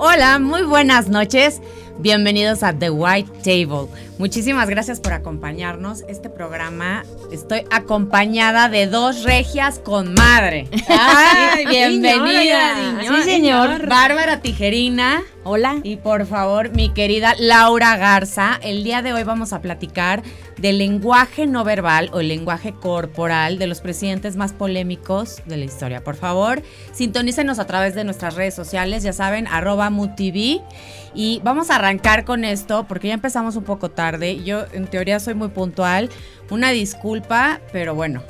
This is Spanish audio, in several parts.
Hola, muy buenas noches. Bienvenidos a The White Table. Muchísimas gracias por acompañarnos. Este programa estoy acompañada de dos regias con madre. Ay, bienvenida. sí, señor. Bárbara Tijerina. Hola. Y por favor, mi querida Laura Garza, el día de hoy vamos a platicar del lenguaje no verbal o el lenguaje corporal de los presidentes más polémicos de la historia. Por favor, sintonícenos a través de nuestras redes sociales, ya saben, arroba MUTV. Y vamos a arrancar con esto porque ya empezamos un poco tarde. Yo en teoría soy muy puntual. Una disculpa, pero bueno,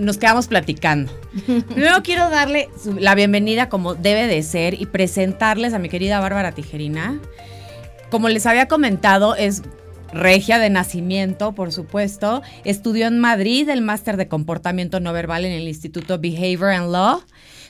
nos quedamos platicando. Primero quiero darle la bienvenida como debe de ser y presentarles a mi querida Bárbara Tijerina. Como les había comentado, es regia de nacimiento, por supuesto. Estudió en Madrid el máster de comportamiento no verbal en el Instituto Behavior and Law.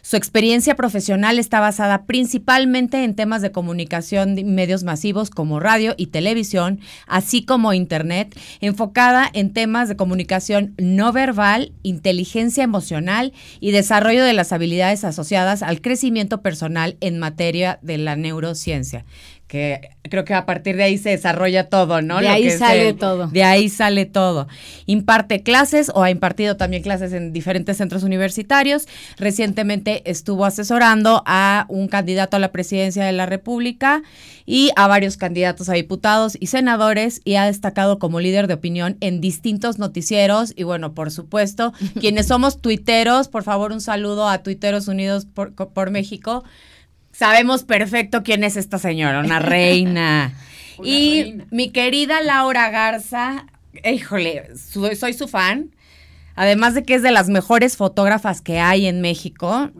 Su experiencia profesional está basada principalmente en temas de comunicación de medios masivos como radio y televisión, así como Internet, enfocada en temas de comunicación no verbal, inteligencia emocional y desarrollo de las habilidades asociadas al crecimiento personal en materia de la neurociencia que creo que a partir de ahí se desarrolla todo, ¿no? De ahí sale todo. De ahí sale todo. Imparte clases o ha impartido también clases en diferentes centros universitarios. Recientemente estuvo asesorando a un candidato a la presidencia de la República y a varios candidatos a diputados y senadores y ha destacado como líder de opinión en distintos noticieros y bueno, por supuesto, quienes somos tuiteros, por favor un saludo a Tuiteros Unidos por, por México sabemos perfecto quién es esta señora, una reina. y mi querida Laura Garza, híjole, soy, su fan. Además de que es de las mejores fotógrafas que hay en México.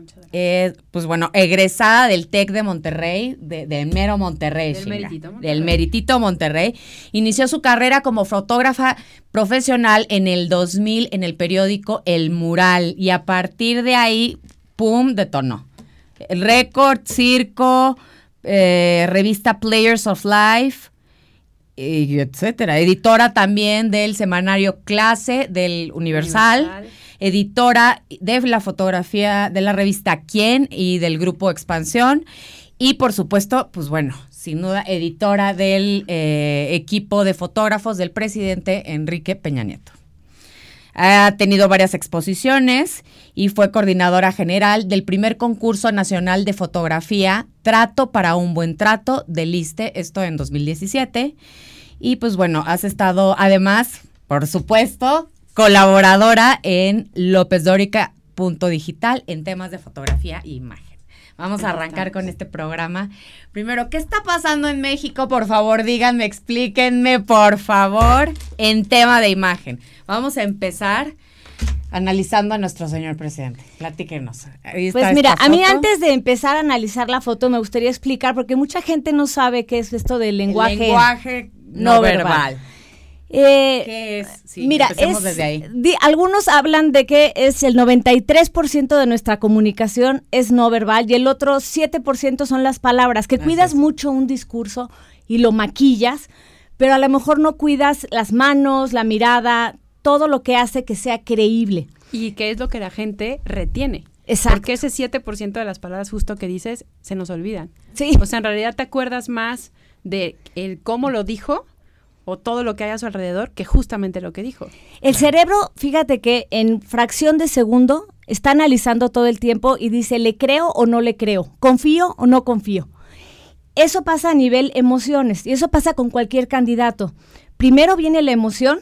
pues bueno, egresada del TEC de Monterrey, del mero Monterrey. Del meritito Monterrey. Del meritito Monterrey. Inició su carrera como fotógrafa profesional en el 2000 en el periódico El Mural. Y a partir de ahí, ¡pum!, detonó. El Record, Circo, eh, revista Players of Life, y etcétera. Editora también del semanario Clase del Universal, editora de la fotografía de la revista Quién y del grupo Expansión. Y por supuesto, pues bueno, sin duda, editora del eh, equipo de fotógrafos del presidente Enrique Peña Nieto. Ha tenido varias exposiciones y fue coordinadora general del primer concurso nacional de fotografía Trato para un buen trato del ISTE, esto en 2017. Y pues bueno, has estado además, por supuesto, colaboradora en López Dórica Digital en temas de fotografía e imagen. Vamos a arrancar con este programa. Primero, ¿qué está pasando en México? Por favor, díganme, explíquenme, por favor, en tema de imagen. Vamos a empezar analizando a nuestro señor presidente. Platíquenos. Pues mira, a mí antes de empezar a analizar la foto me gustaría explicar, porque mucha gente no sabe qué es esto del lenguaje, lenguaje no, verbal. Eh, ¿Qué es? mira, desde ahí. algunos hablan de que es el 93% de nuestra comunicación es no verbal y el otro 7% son las palabras, que cuidas mucho un discurso y lo maquillas, pero a lo mejor no cuidas las manos, la mirada, todo lo que hace que sea creíble. Y qué es lo que la gente retiene. Exacto. Porque ese 7% de las palabras justo que dices se nos olvidan. Sí. O sea, en realidad te acuerdas más de el cómo lo dijo o todo lo que hay a su alrededor que justamente lo que dijo. El cerebro, fíjate que en fracción de segundo está analizando todo el tiempo y dice, ¿le creo o no le creo? ¿Confío o no confío? Eso pasa a nivel emociones y eso pasa con cualquier candidato. Primero viene la emoción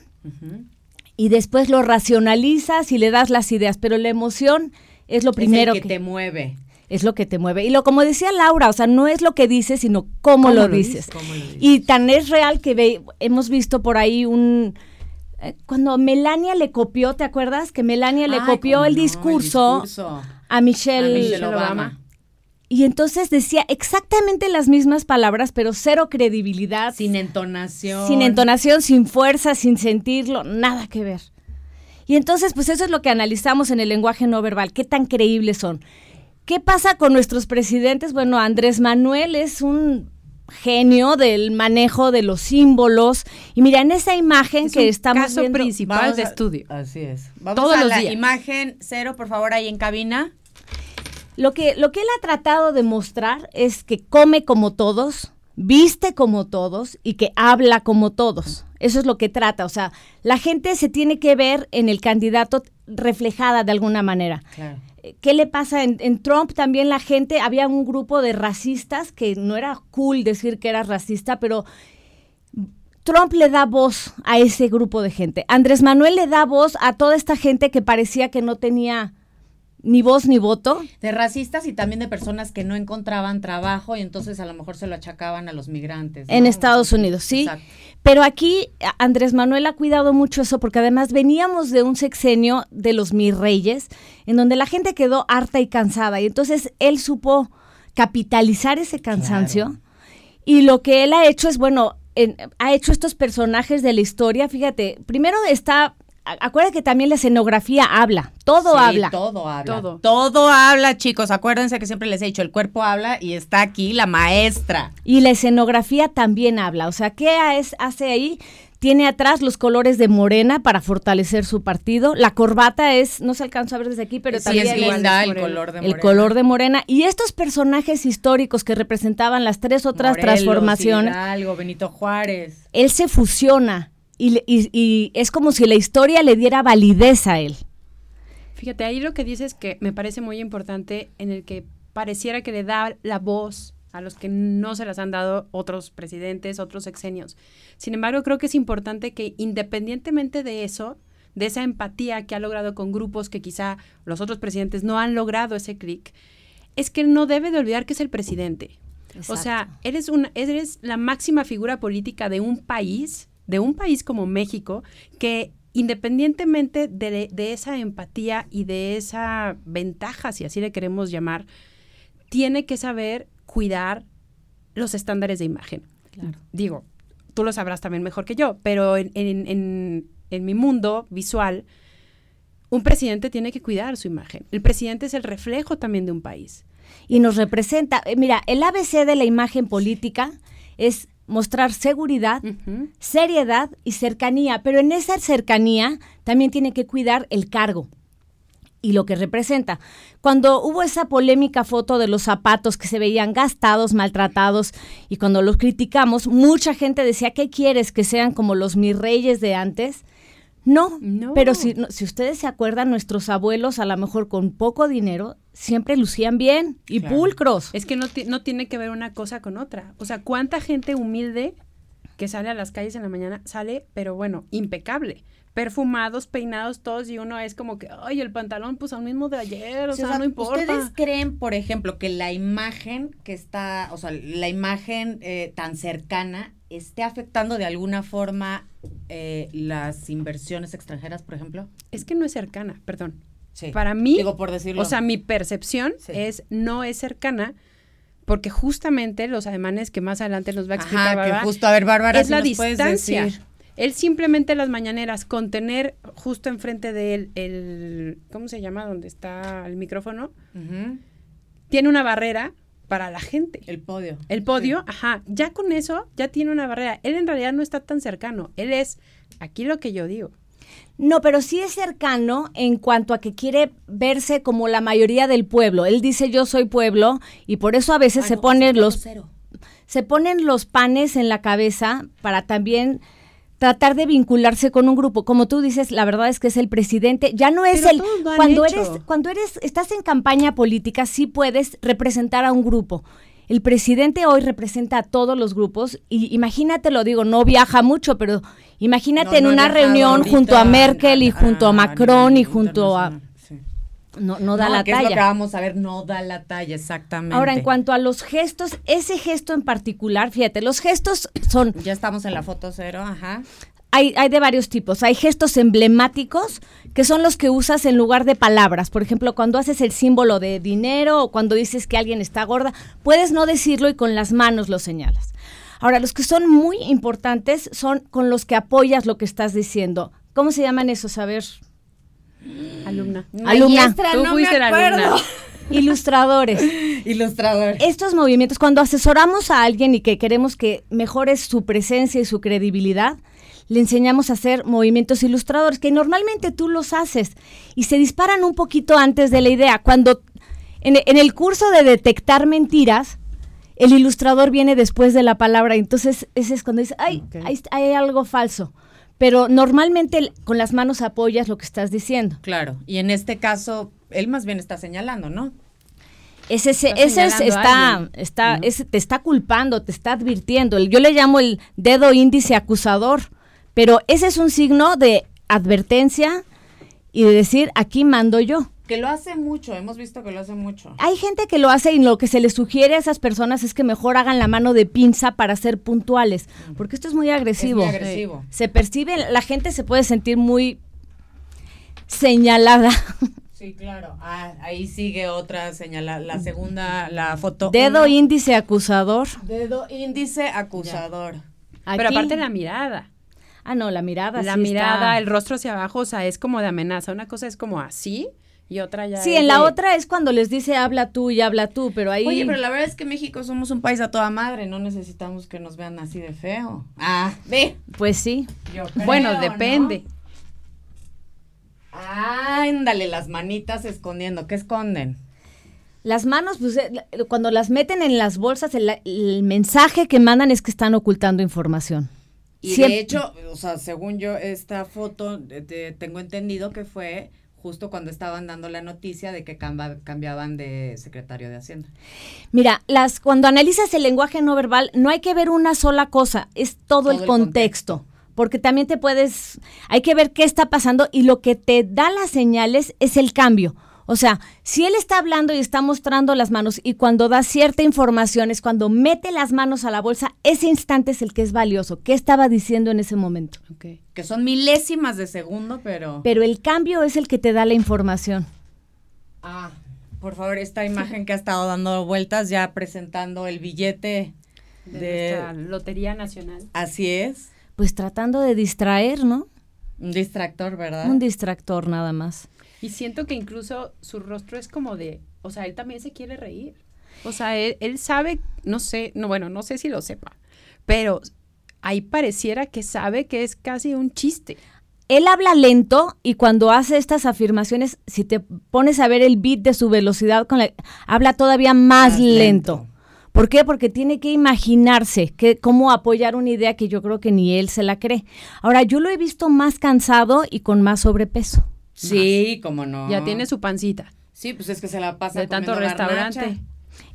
y después lo racionalizas y le das las ideas, pero la emoción es lo primero que, te mueve es lo que te mueve. Y lo como decía Laura, o sea, no es lo que dices, sino cómo, lo, dices? Y tan es real que ve, hemos visto por ahí un eh, cuando Melania le copió, ¿te acuerdas? Que Melania le copió el, discurso a Michelle, Obama. Y entonces decía exactamente las mismas palabras, pero cero credibilidad. Sin entonación. Sin entonación, sin fuerza, sin sentirlo, nada que ver. Y entonces, pues eso es lo que analizamos en el lenguaje no verbal, qué tan creíbles son. ¿Qué pasa con nuestros presidentes? Bueno, Andrés Manuel es un genio del manejo de los símbolos. Y mira, en esa imagen que estamos caso principal de estudio. Así es. Vamos Todos a la imagen cero, por favor, ahí en cabina. Lo que, lo que él ha tratado de mostrar es que come como todos, viste como todos y que habla como todos. Eso es lo que trata. O sea, la gente se tiene que ver en el candidato reflejada de alguna manera. ¿Qué le pasa en, en, Trump? También la gente, había un grupo de racistas que no era cool decir que era racista, pero Trump le da voz a ese grupo de gente. Andrés Manuel le da voz a toda esta gente que parecía que no tenía ni voz ni voto. De racistas y también de personas que no encontraban trabajo y entonces a lo mejor se lo achacaban a los migrantes. En Estados Unidos, sí. Pero aquí Andrés Manuel ha cuidado mucho eso porque además veníamos de un sexenio de los mis reyes en donde la gente quedó harta y cansada y entonces él supo capitalizar ese cansancio y lo que él ha hecho es, bueno, ha hecho estos personajes de la historia, fíjate, primero está acuérdate que también la escenografía habla, todo habla. Todo habla. Todo. habla, chicos. Acuérdense que siempre les he dicho, el cuerpo habla y está aquí la maestra. Y la escenografía también habla. O sea, ¿qué hace ahí? Tiene atrás los colores de Morena para fortalecer su partido. La corbata es, no se alcanza a ver desde aquí, pero también es linda, el color de Morena. El color de Morena. Y estos personajes históricos que representaban las tres otras transformaciones. Algo, Benito Juárez. Él se fusiona y, es como si la historia le diera validez a él. Fíjate, ahí lo que dices que me parece muy importante, en el que pareciera que le da la voz a los que no se las han dado otros presidentes, otros exenios. Sin embargo, creo que es importante que independientemente de eso, de esa empatía que ha logrado con grupos que quizá los otros presidentes no han logrado ese clic, es que no debe de olvidar que es el presidente. O sea, eres, una, eres la máxima figura política de un país de un país como México que independientemente de, esa empatía y de esa ventaja, si así le queremos llamar, tiene que saber cuidar los estándares de imagen. Digo, tú lo sabrás también mejor que yo, pero en, en mi mundo visual, un presidente tiene que cuidar su imagen. El presidente es el reflejo también de un país. Y nos representa, eh, mira, el ABC de la imagen política es mostrar seguridad, seriedad y cercanía, pero en esa cercanía también tiene que cuidar el cargo y lo que representa. Cuando hubo esa polémica foto de los zapatos que se veían gastados, maltratados, y cuando los criticamos, mucha gente decía, ¿qué quieres? ¿Que sean como los mis reyes de antes? No, pero si, si ustedes se acuerdan, nuestros abuelos, a lo mejor con poco dinero, siempre lucían bien y pulcros. Es que no, no tiene que ver una cosa con otra. O sea, ¿cuánta gente humilde que sale a las calles en la mañana sale, pero bueno, impecable? perfumados, peinados todos y uno es como que, ay, el pantalón pues al mismo de ayer, o, sea, no importa. ¿Ustedes creen, por ejemplo, que la imagen que está, o sea, la imagen eh, tan cercana esté afectando de alguna forma eh, las inversiones extranjeras, por ejemplo? Es que no es cercana, perdón. Para mí, Digo por decirlo. o sea, mi percepción es no es cercana porque justamente los ademanes que más adelante nos va a explicar Ajá, que justo a ver Bárbara es la distancia. Él simplemente las mañaneras con tener justo enfrente de él el ¿cómo se llama? donde está el micrófono. Tiene una barrera para la gente. El podio. El podio, ajá. Ya con eso, ya tiene una barrera. Él en realidad no está tan cercano. Él es aquí lo que yo digo. No, pero sí es cercano en cuanto a que quiere verse como la mayoría del pueblo. Él dice yo soy pueblo y por eso a veces se ponen los se ponen los panes en la cabeza para también tratar de vincularse con un grupo. Como tú dices, la verdad es que es el presidente, ya no es el cuando eres cuando eres estás en campaña política sí puedes representar a un grupo. El presidente hoy representa a todos los grupos y imagínate, lo digo, no viaja mucho, pero imagínate en una reunión junto a Merkel y junto a Macron y junto a no, no da la que talla. Es lo que vamos a ver, no da la talla, exactamente. Ahora, en cuanto a los gestos, ese gesto en particular, fíjate, los gestos son... Ya estamos en la foto cero, ajá. Hay, hay, de varios tipos. Hay gestos emblemáticos que son los que usas en lugar de palabras. Por ejemplo, cuando haces el símbolo de dinero o cuando dices que alguien está gorda, puedes no decirlo y con las manos lo señalas. Ahora, los que son muy importantes son con los que apoyas lo que estás diciendo. ¿Cómo se llaman esos? A ver, Alumna. Alumna. Tú fuiste la alumna. Ilustradores. Ilustradores. Estos movimientos, cuando asesoramos a alguien y que queremos que mejore su presencia y su credibilidad, le enseñamos a hacer movimientos ilustradores, que normalmente tú los haces y se disparan un poquito antes de la idea. Cuando En, en el curso de detectar mentiras, el ilustrador viene después de la palabra, entonces ese es cuando dice, ay, hay algo falso. Pero normalmente con las manos apoyas lo que estás diciendo. Claro. Y en este caso, él más bien está señalando, ¿no? Ese, ese, Está ese es- está, está, ¿no? ese te está culpando, te está advirtiendo. Yo le llamo el dedo índice acusador, pero ese es un signo de advertencia y de decir, aquí mando yo. Que lo hace mucho, hemos visto que lo hace mucho. Hay gente que lo hace y lo que se les sugiere a esas personas es que mejor hagan la mano de pinza para ser puntuales, porque esto es muy agresivo. Es muy agresivo. Se percibe, la gente se puede sentir muy señalada. Sí, claro. Ah, ahí sigue otra señal, la, segunda, la foto. Dedo índice acusador. Dedo índice acusador. Pero aparte la mirada. Ah, no, la mirada. La sí mirada, está- el rostro hacia abajo, o sea, es como de amenaza. Una cosa es como así y otra ya. Sí, en la de- otra es cuando les dice habla tú y habla tú, pero ahí... Oye, pero la verdad es que México somos un país a toda madre, no necesitamos que nos vean así de feo. Ah, ve. Pues sí. Yo Bueno, depende. ¿no? Ándale, las manitas escondiendo. ¿Qué esconden? Las manos, pues eh, la- cuando las meten en las bolsas, el, el mensaje que mandan es que están ocultando información. Y de hecho, o sea, según yo, esta foto, de- de- tengo entendido que fue justo cuando estaban dando la noticia de que camba- cambiaban de secretario de Hacienda. Mira, las, cuando analizas el lenguaje no verbal, no hay que ver una sola cosa, es todo, Todo el el contexto. Porque también te puedes, hay que ver qué está pasando y lo que te da las señales es el cambio. O sea, si él está hablando y está mostrando las manos y cuando da cierta información es cuando mete las manos a la bolsa, ese instante es el que es valioso. ¿Qué estaba diciendo en ese momento? Que son milésimas de segundo, pero... Pero el cambio es el que te da la información. Ah, por favor, esta imagen que ha estado dando vueltas ya presentando el billete De, de... nuestra Lotería Nacional. Así es. Pues tratando de distraer, ¿no? Un distractor, ¿verdad? Un distractor nada más. Y siento que incluso su rostro es como de, o sea, él también se quiere reír. O sea, él, él sabe, no sé, no, bueno, no sé si lo sepa, pero ahí pareciera que sabe que es casi un chiste. Él habla lento y cuando hace estas afirmaciones, si te pones a ver el beat de su velocidad, con la- habla todavía más, Más lento. lento. ¿Por qué? Porque tiene que imaginarse que, cómo apoyar una idea que yo creo que ni él se la cree. Ahora, yo lo he visto más cansado y con más sobrepeso. Sí, cómo no. Ya tiene su pancita Sí, pues es que se la pasa de tanto restaurante. garnacha.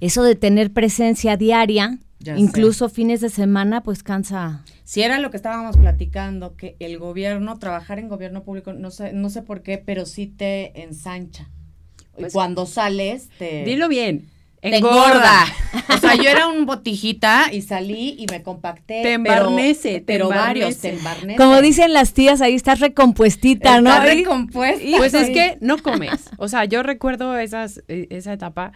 Eso de tener presencia diaria, Ya incluso fines de semana, pues cansa. Si era lo que estábamos platicando, que el gobierno, trabajar en gobierno público, no sé, no sé por qué, pero sí te ensancha. y Pues- cuando sales, te, Dilo bien. Te Engorda. engorda. o sea, yo era un botijita y salí y me compacté. Te pero- embarnece, te Pero, varios te embarnece. Como dicen las tías, ahí estás recompuestita, ¿no? Está recompuesta. Pues es que no comes. O sea, yo recuerdo esas, eh, esa etapa.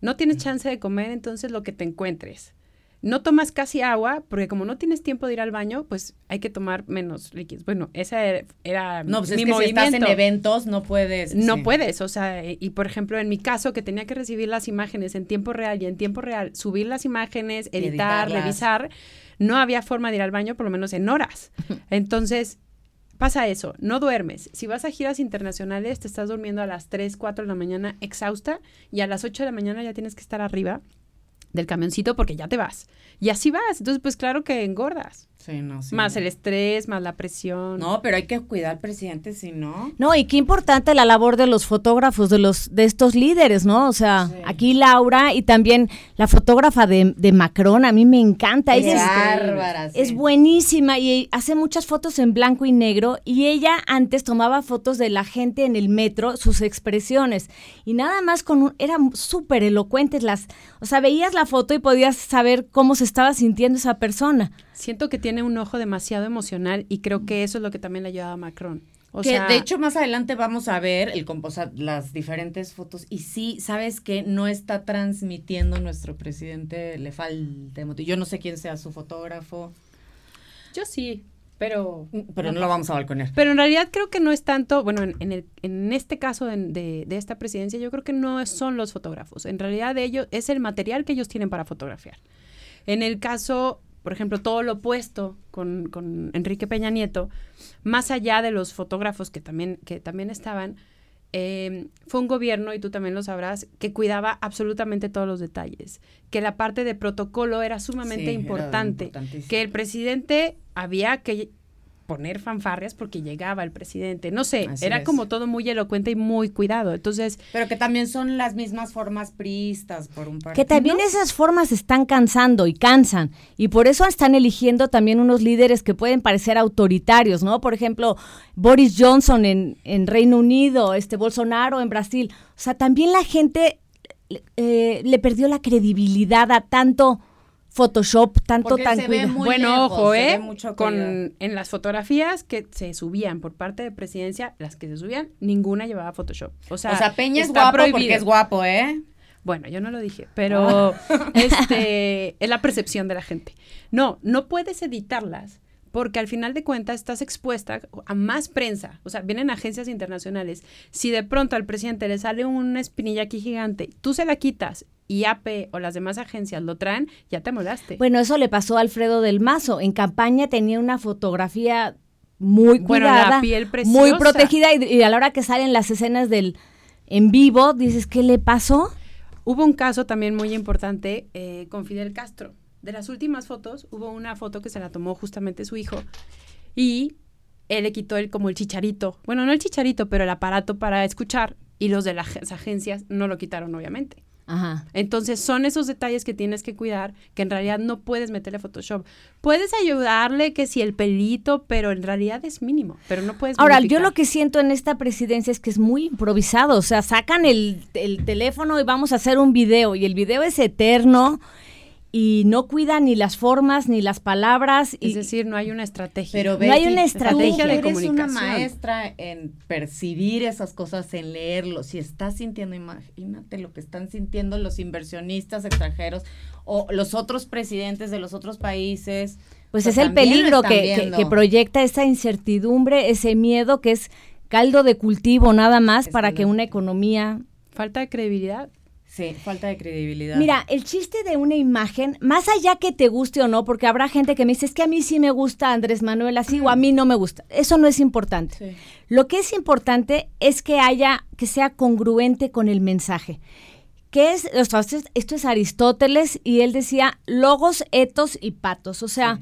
No tienes chance de comer, entonces lo que te encuentres. No tomas casi agua, porque como no tienes tiempo de ir al baño, pues hay que tomar menos líquidos. Bueno, esa era, era No, pues mi es que si estás en movimiento. eventos no puedes. No sí. puedes, o sea, y por ejemplo, en mi caso, que tenía que recibir las imágenes en tiempo real y en tiempo real, subir las imágenes, editar, editarlas. revisar, no había forma de ir al baño, por lo menos en horas. Entonces, pasa eso, no duermes. Si vas a giras internacionales, te estás durmiendo a las 3, 4 de la mañana exhausta y a las 8 de la mañana ya tienes que estar arriba del camioncito porque ya te vas. Y así vas. Entonces, pues claro que engordas. Sí, no, sí. Más el estrés, más la presión. No, pero hay que cuidar al presidente, si no. No, y qué importante la labor de los fotógrafos, de los, de estos líderes, ¿no? O sea, Sí. aquí Laura y también la fotógrafa de, de Macron, a mí me encanta. Es Ella es, bárbara, sí. es buenísima y hace muchas fotos en blanco y negro y ella antes tomaba fotos de la gente en el metro, sus expresiones y nada más con un, eran súper elocuentes las, o sea, veías la foto y podías saber cómo se estaba sintiendo esa persona. Siento que tiene un ojo demasiado emocional y creo que eso es lo que también le ha ayudado a Macron. O que sea, de hecho más adelante vamos a ver el las diferentes fotos y sí, sabes que no está transmitiendo nuestro presidente, le falta emotivo. Yo no sé quién sea su fotógrafo, yo sí, pero pero no lo vamos a balconear. pero en realidad creo que no es tanto, bueno, en, en el, en este caso de, de- de esta presidencia, yo creo que no son los fotógrafos. En realidad ellos es el material que ellos tienen para fotografiar. En el caso, por ejemplo, todo lo opuesto con, con Enrique Peña Nieto, más allá de los fotógrafos que también, que también estaban, eh, fue un gobierno, y tú también lo sabrás, que cuidaba absolutamente todos los detalles, que la parte de protocolo era sumamente Sí, importante, que el presidente había que poner fanfarrias porque llegaba el presidente, no sé, Así era es. como todo muy elocuente y muy cuidado, entonces Pero que también son las mismas formas priistas por un par Que también esas formas están cansando y cansan. Y por eso están eligiendo también unos líderes que pueden parecer autoritarios, ¿no? Por ejemplo, Boris Johnson en, en Reino Unido, este Bolsonaro en Brasil. O sea, también la gente eh, le perdió la credibilidad a tanto Photoshop, tanto Porque tan se ve cuida- muy bueno, lejos, ojo, se ve ¿eh? mucho Con, en las fotografías que se subían por parte de presidencia, las que se subían, ninguna llevaba Photoshop. O sea, o sea, Peña es está guapo porque es guapo, ¿eh? Bueno, yo no lo dije, pero este es la percepción de la gente. No, no puedes editarlas porque al final de cuentas estás expuesta a más prensa. O sea, vienen agencias internacionales. Si de pronto al presidente le sale una espinilla aquí gigante, tú se la quitas y AP o las demás agencias lo traen, ya te molaste. Bueno, eso le pasó a Alfredo del Mazo. En campaña tenía una fotografía muy Bueno, la cuidada, piel muy protegida y, y a la hora que salen las escenas del en vivo, dices, ¿qué le pasó? Hubo un caso también muy importante eh, con Fidel Castro. De las últimas fotos, hubo una foto que se la tomó justamente su hijo y él le quitó el, como el chicharito. Bueno, no el chicharito, pero el aparato para escuchar y los de las agencias no lo quitaron, obviamente. Ajá. Entonces son esos detalles que tienes que cuidar, que en realidad no puedes meterle Photoshop. Puedes ayudarle que si el pelito, pero en realidad es mínimo, pero no puedes Ahora, yo lo que siento en esta presidencia es que es muy improvisado, o sea, sacan el, el teléfono y vamos a hacer un video y el video es eterno y no cuidan ni las formas ni las palabras. Y, Es decir, no hay una estrategia. Pero No hay una estrategia tú de eres una comunicación. maestra en percibir esas cosas, en leerlo. Si estás sintiendo, imagínate lo que están sintiendo los inversionistas extranjeros o los otros presidentes de los otros países. pues es el peligro que, que- viendo. que proyecta esa incertidumbre, ese miedo que es caldo de cultivo nada más Es para que una economía Falta de credibilidad. Sí, falta de credibilidad. Mira, el chiste de una imagen, más allá que te guste o no, porque habrá gente que me dice, es que a mí sí me gusta Andrés Manuel así o a mí no me gusta. Eso no es importante. Sí. Lo que es importante es que haya, que sea congruente con el mensaje. Que es, o sea, esto es- esto es Aristóteles y él decía logos, etos y patos. O sea,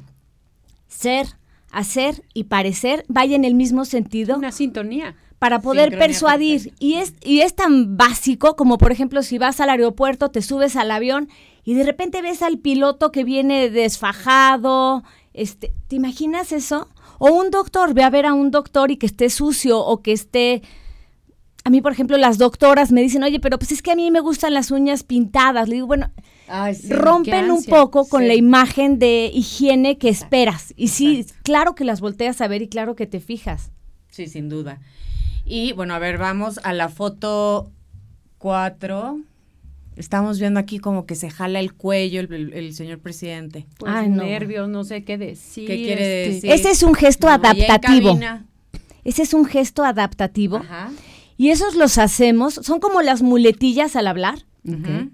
ser, hacer y parecer vaya en el mismo sentido Una sintonía. Para poder Sincronía persuadir. perfecta. Y es, y es tan básico como, por ejemplo, si vas al aeropuerto, te subes al avión y de repente ves al piloto que viene desfajado. Este, ¿Te imaginas eso? O un doctor, ve a ver a un doctor y que esté sucio o que esté... A mí, por ejemplo, las doctoras me dicen, oye, pero pues es que a mí me gustan las uñas pintadas. Le digo, bueno, Ay, sí. rompen un poco con Sí. la imagen de higiene que esperas. Y sí, Exacto. claro que las volteas a ver y claro que te fijas. Sí, sin duda. Y bueno, a ver, vamos a la foto 4. Estamos viendo aquí como que se jala el cuello el, el- el señor presidente. Pues Ay, no. nervios, no sé qué decir. ¿Qué quiere este, decir? Ese es un gesto No, adaptativo. Ese es un gesto adaptativo. Ajá. Y esos los hacemos, son como las muletillas al hablar. Ujú.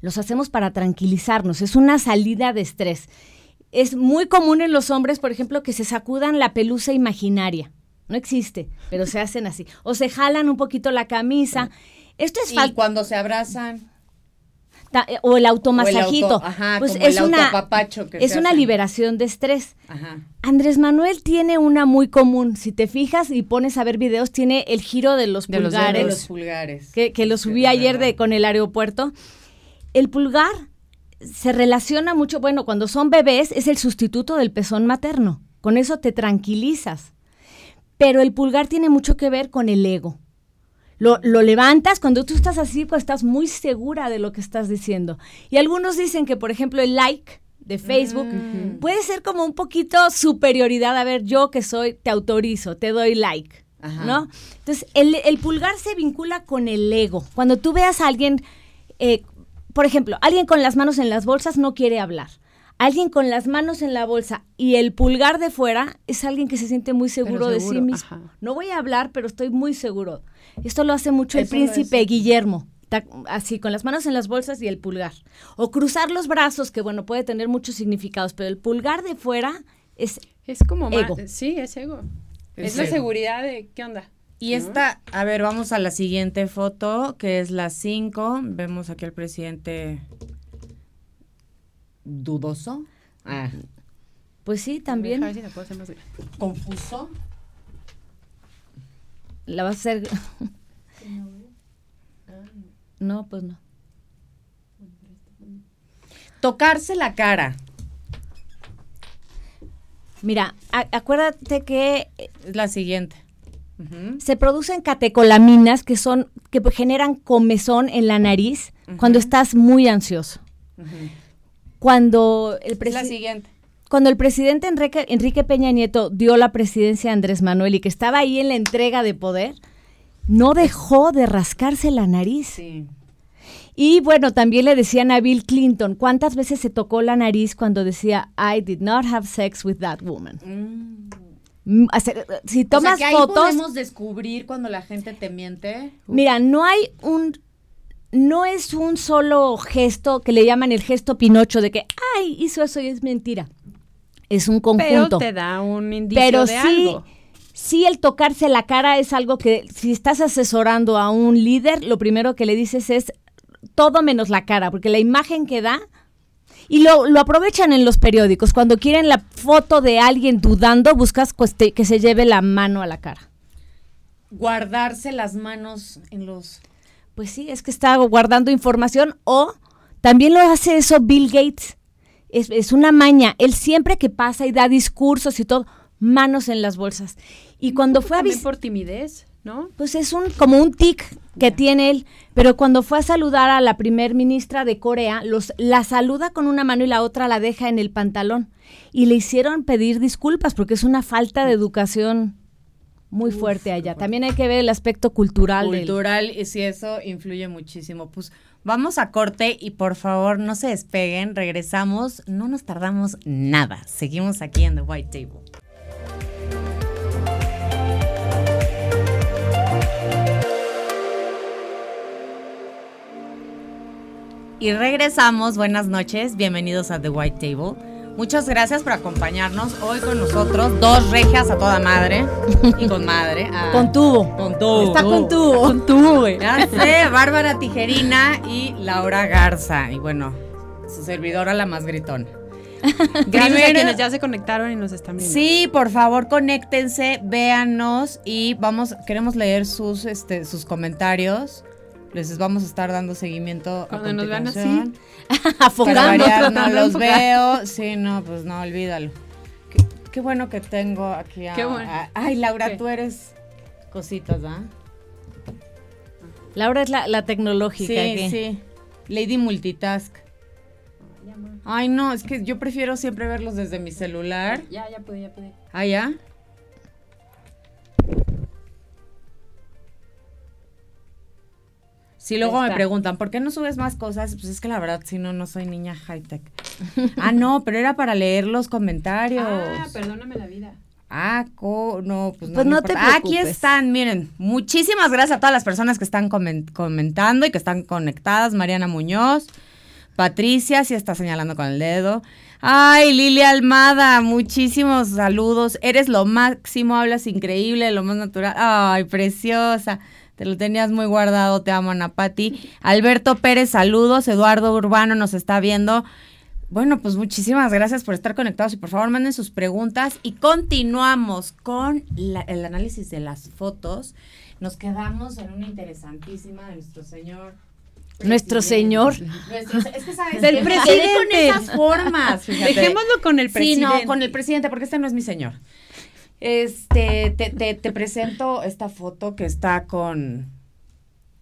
Los hacemos para tranquilizarnos. Es una salida de estrés. Es muy común en los hombres, por ejemplo, que se sacudan la pelusa imaginaria. No existe, pero se hacen así. O se jalan un poquito la camisa. Esto es Y falta. cuando se abrazan. O el o el automasajito. auto- ajá, pues como es el una, que es una hacen. liberación de estrés. Ajá. Andrés Manuel tiene una muy común. Si te fijas y pones a ver videos, tiene el giro de los De los pulgares. De dedos. los pulgares. que, que lo subí ayer de, con el aeropuerto. El pulgar se relaciona mucho, bueno, cuando son bebés es el sustituto del pezón materno. Con eso te tranquilizas. Pero el pulgar tiene mucho que ver con el ego. Lo, lo levantas cuando tú estás así, pues estás muy segura de lo que estás diciendo. Y algunos dicen que, por ejemplo, el like de Facebook Mm. puede ser como un poquito superioridad. A ver, yo que soy, te autorizo, te doy like. Ajá. ¿No? Entonces, el, el pulgar se vincula con el ego. Cuando tú veas a alguien, eh, por ejemplo, alguien con las manos en las bolsas no quiere hablar. Alguien con las manos en la bolsa y el pulgar de fuera es alguien que se siente muy seguro, de sí mismo. ajá. No voy a hablar, pero estoy muy seguro. Esto lo hace mucho Eso el príncipe. Guillermo. Así, con las manos en las bolsas y el pulgar. O cruzar los brazos, que bueno, puede tener muchos significados, pero el pulgar de fuera es Es como. Ego. Sí, es ego. Es Es, la ego. seguridad de, ¿qué onda? Y esta, a ver, vamos a la siguiente foto, que es la 5. Vemos aquí al presidente dudoso. Ah. Pues sí, también. A ver si la puedo hacer más grande. Confuso. La vas a hacer. no, pues no. Tocarse la cara. Mira, acuérdate que Es la siguiente. Se producen catecolaminas que son que generan comezón en la nariz cuando estás muy ansioso. Cuando el Es la presi- siguiente. cuando el presidente Enrique, Enrique Peña Nieto dio la presidencia a Andrés Manuel y que estaba ahí en la entrega de poder, no dejó de rascarse la nariz. Sí. Y bueno, también le decían a Bill Clinton, ¿cuántas veces se tocó la nariz cuando decía, I did not have sex with that woman? Mm, hace- Si tomas o sea, que ahí fotos, podemos descubrir cuando la gente te miente. mira, no hay un, no es un solo gesto que le llaman el gesto Pinocho de que, ay, hizo eso y es mentira. Es un Pero conjunto. te da un indicio Pero de sí, algo. sí el tocarse la cara es algo que si estás asesorando a un líder, lo primero que le dices es todo menos la cara, porque la imagen que da y lo, lo aprovechan en los periódicos. Cuando quieren la foto de alguien dudando, buscas cueste- que se lleve la mano a la cara. Guardarse las manos en los... Pues sí, es que está guardando información o también lo hace eso Bill Gates. Es, es una maña. Él siempre que pasa y da discursos y todo, manos en las bolsas. Y cuando fue a También por timidez, ¿no? Pues es un como un tic que tiene él, pero cuando fue a saludar a la primer ministra de Corea, los la saluda con una mano y la otra la deja en el pantalón y le hicieron pedir disculpas porque es una falta de educación muy fuerte allá. También hay que ver el aspecto cultural del- Cultural, y si eso influye muchísimo. Pues vamos a corte y por favor no se despeguen, regresamos, no nos tardamos nada. Seguimos aquí en The White Table. Y regresamos, buenas noches, bienvenidos a The White Table. Muchas gracias por acompañarnos hoy con nosotros, dos regias a toda madre y con madre. ah, con tubo. con tubo. Está con tubo. Con tubo, güey. Ya sé, Bárbara Tijerina y Laura Garza. Y bueno, su servidora la más gritona. Gracias a quienes ya se conectaron y nos están viendo. Sí, por favor, conéctense, véannos y vamos, queremos leer sus, este, sus comentarios. Les vamos a estar dando seguimiento a Cuando nos vean así. Afogando. variar, no los enfocar. veo. Sí, no, pues no, olvídalo. Qué, qué bueno que tengo aquí a... Qué bueno. a- ay, Laura, ¿Qué? tú eres cositas, ¿ah? Laura es la, la tecnológica. Sí, aquí. sí. Lady Multitask. Ay, no, es que yo prefiero siempre verlos desde mi celular. Ya, ya pude, ya pude. Ah, ya. Sí, luego me preguntan, ¿por qué no subes más cosas? Pues es que la verdad, si no, no soy niña high-tech. ah, no, pero era para leer los comentarios. Ah, perdóname la vida. Ah, co- no, pues no. Pues no te. Ah, Aquí preocupes. están, miren. Muchísimas gracias a todas las personas que están comen- comentando y que están conectadas. Mariana Muñoz, Patricia, sí está señalando con el dedo. Ay, Lilia Almada, muchísimos saludos. Eres lo máximo, hablas increíble, lo más natural. Ay, preciosa. Te lo tenías muy guardado, te amo, Ana Pati. Alberto Pérez, saludos. Eduardo Urbano nos está viendo. Bueno, pues muchísimas gracias por estar conectados y por favor manden sus preguntas y continuamos con la- el análisis de las fotos. Nos quedamos en una interesantísima de nuestro señor. Nuestro presidente. señor. Nuestro- es que sabes Del quedé con presidente. esas formas. fíjate. Dejémoslo con el Sí, presidente. no, con el presidente, porque este no es mi señor. Este, te, te, te presento esta foto que está con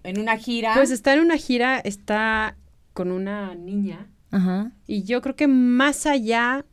en una gira. Pues está en una gira, está con una niña. Ajá. Y yo creo que más allá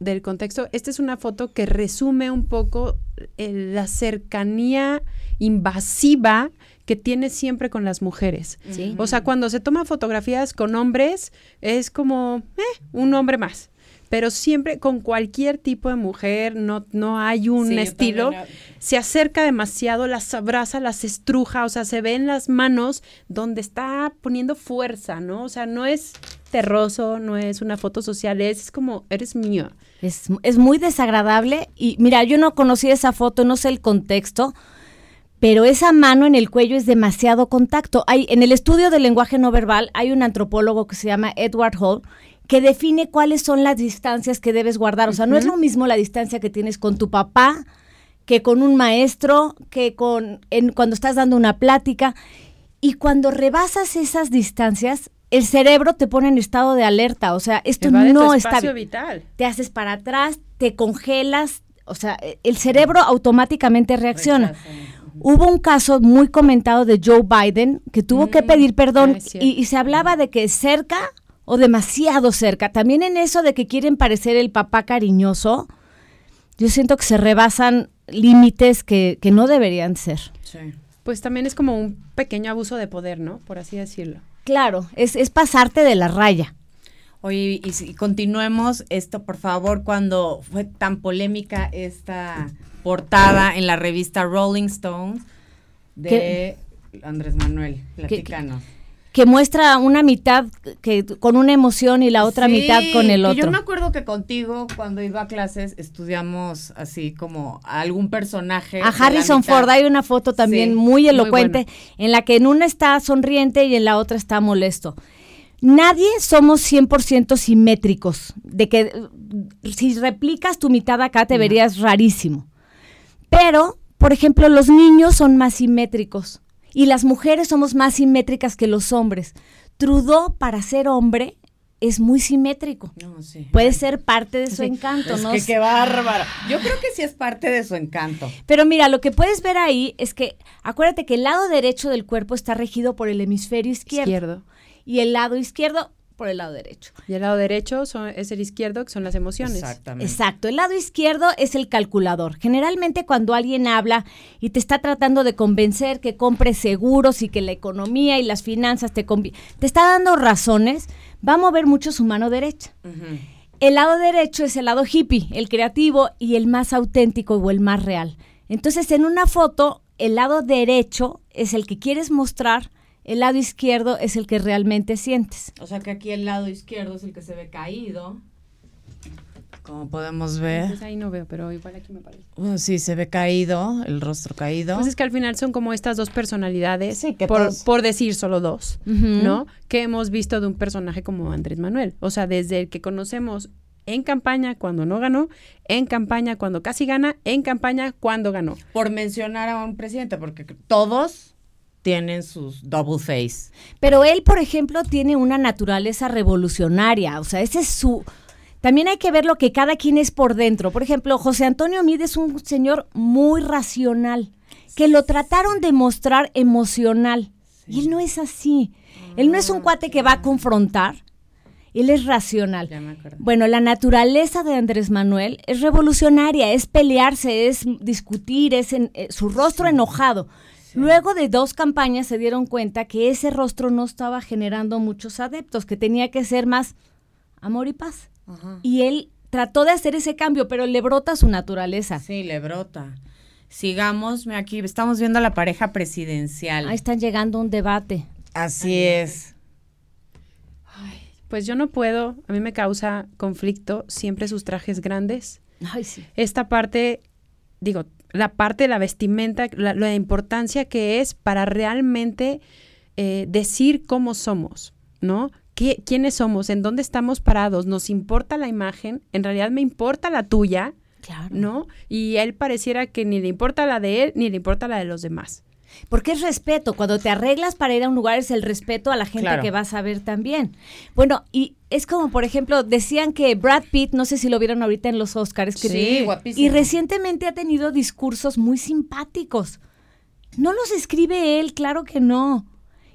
del contexto, esta es una foto que resume un poco eh, la cercanía invasiva que tiene siempre con las mujeres. Sí. O sea, cuando se toma fotografías con hombres, es como eh, un hombre más. Pero siempre con cualquier tipo de mujer, no, no hay un Sí, estilo. también, Se acerca demasiado, las abraza, las estruja, o sea, se ve en las manos donde está poniendo fuerza, ¿no? O sea, no es terroso, no es una foto social, es como, eres mío. Es, es muy desagradable y mira, yo no conocí esa foto, no sé el contexto, pero esa mano en el cuello es demasiado contacto. Hay, en el estudio del lenguaje no verbal hay un antropólogo que se llama Edward Hall que define cuáles son las distancias que debes guardar. O sea, no es lo mismo la distancia que tienes con tu papá que con un maestro, que con en, cuando estás dando una plática. Y cuando rebasas esas distancias, el cerebro te pone en estado de alerta. O sea, esto no está vital. Te haces para atrás, te congelas. O sea, el cerebro automáticamente reacciona. Hubo un caso muy comentado de Joe Biden que tuvo que pedir perdón ah, y, se hablaba de que cerca o demasiado cerca. También en eso de que quieren parecer el papá cariñoso, yo siento que se rebasan límites que, no deberían ser. Pues también es como un pequeño abuso de poder, ¿no? Por así decirlo. Claro, es, es pasarte de la raya. Oye, y si continuemos esto, por favor, cuando fue tan polémica esta portada en la revista Rolling Stones de Andrés Manuel, platícanos. Que, muestra una mitad que con una emoción y la otra mitad con el otro. Yo me acuerdo que contigo cuando iba a clases estudiamos así como a algún personaje. A Harrison Ford hay una foto también muy elocuente en la que en una está sonriente y en la otra está molesto. Nadie somos 100% simétricos, de que si replicas tu mitad acá te verías rarísimo. Pero, por ejemplo, los niños son más simétricos y las mujeres somos más simétricas que los hombres. Trudeau, para ser hombre, es muy simétrico. Puede ser parte de su encanto, ¿no? Que qué bárbaro. Yo creo que sí es parte de su encanto. Pero mira, lo que puedes ver ahí es que, acuérdate que el lado derecho del cuerpo está regido por el hemisferio izquierdo. izquierdo. Y el lado izquierdo por el lado derecho. Y el lado derecho es el izquierdo, que son las emociones. Exactamente. Exacto. El lado izquierdo es el calculador. Generalmente cuando alguien habla y te está tratando de convencer que compres seguros y que la economía y las finanzas te, te está dando razones, va a mover mucho su mano derecha. El lado derecho es el lado hippie, el creativo y el más auténtico o el más real. Entonces, en una foto, el lado derecho es el que quieres mostrar el lado izquierdo es el que realmente sientes. O sea que aquí el lado izquierdo es el que se ve caído. Como podemos ver. Pues ahí no veo, pero igual aquí me parece. sí, se ve caído, el rostro caído. Pues es que al final son como estas dos personalidades, sí, que por, por, decir solo dos, ¿no? Que hemos visto de un personaje como Andrés Manuel. O sea, desde el que conocemos en campaña cuando no ganó, en campaña cuando casi gana, en campaña cuando ganó. Por mencionar a un presidente, porque todos tienen sus double face. Pero él, por ejemplo, tiene una naturaleza revolucionaria, o sea, ese es su... También hay que ver lo que cada quien es por dentro. Por ejemplo, José Antonio Mide es un señor muy racional, que lo trataron de mostrar emocional. Y él no es así. él no es un cuate que va a confrontar. Él es racional. Bueno, la naturaleza de Andrés Manuel es revolucionaria, es pelearse, es discutir, es en, eh, su rostro enojado. Luego de dos campañas se dieron cuenta que ese rostro no estaba generando muchos adeptos, que tenía que ser más amor y paz. Y él trató de hacer ese cambio, pero le brota su naturaleza. Sí, le brota. Sigamos, aquí estamos viendo a la pareja presidencial. Ahí están llegando a un debate. Así es. pues yo no puedo, a mí me causa conflicto siempre sus trajes grandes. Ay, sí. Esta parte, digo, la parte de la vestimenta, la, importancia que es para realmente eh, decir cómo somos, ¿no? ¿Qué, ¿Quiénes somos? ¿En dónde estamos parados? ¿Nos importa la imagen? ¿En realidad me importa la tuya? Claro. ¿No? Y él pareciera que ni le importa la de él, ni le importa la de los demás. Porque es respeto. Cuando te arreglas para ir a un lugar es el respeto a la gente que vas a ver también. Bueno, y es como, por ejemplo, decían que Brad Pitt, no sé si lo vieron ahorita en los Oscars. Que sí, guapísimo. Y recientemente ha tenido discursos muy simpáticos. No los escribe él, claro que no.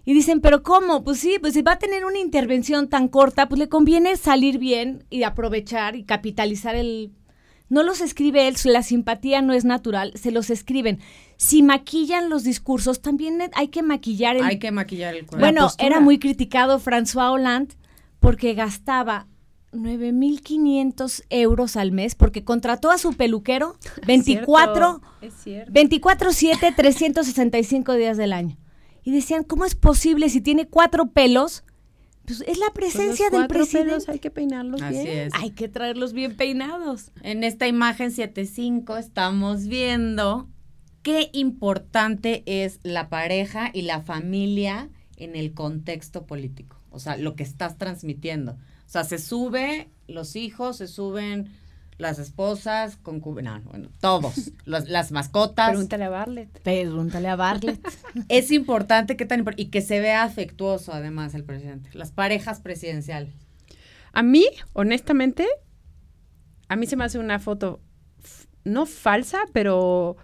Y dicen, pero ¿cómo? Pues sí, pues si va a tener una intervención tan corta, pues le conviene salir bien y aprovechar y capitalizar el... No los escribe él, la simpatía no es natural, se los escriben si maquillan los discursos, también hay que maquillar el... Hay que maquillar el cuerpo. Bueno, era muy criticado François Hollande porque gastaba 9.500 euros al mes porque contrató a su peluquero 24, 24-7, 365 días del año. Y decían, ¿cómo es posible si tiene cuatro pelos? Pues es la pues presencia del presidente. Pelos hay que peinarlos bien. Hay que traerlos bien peinados. En esta imagen 7.5 estamos viendo qué importante es la pareja y la familia en el contexto político. O sea, lo que estás transmitiendo. O sea, se sube los hijos, se suben las esposas, concubinas, bueno, todos, las mascotas. Pregúntale a Barlet. Pregúntale a Barlet. es importante que tan y que se vea afectuoso además el presidente, las parejas presidenciales. A mí, honestamente, a mí se me hace una foto no falsa, pero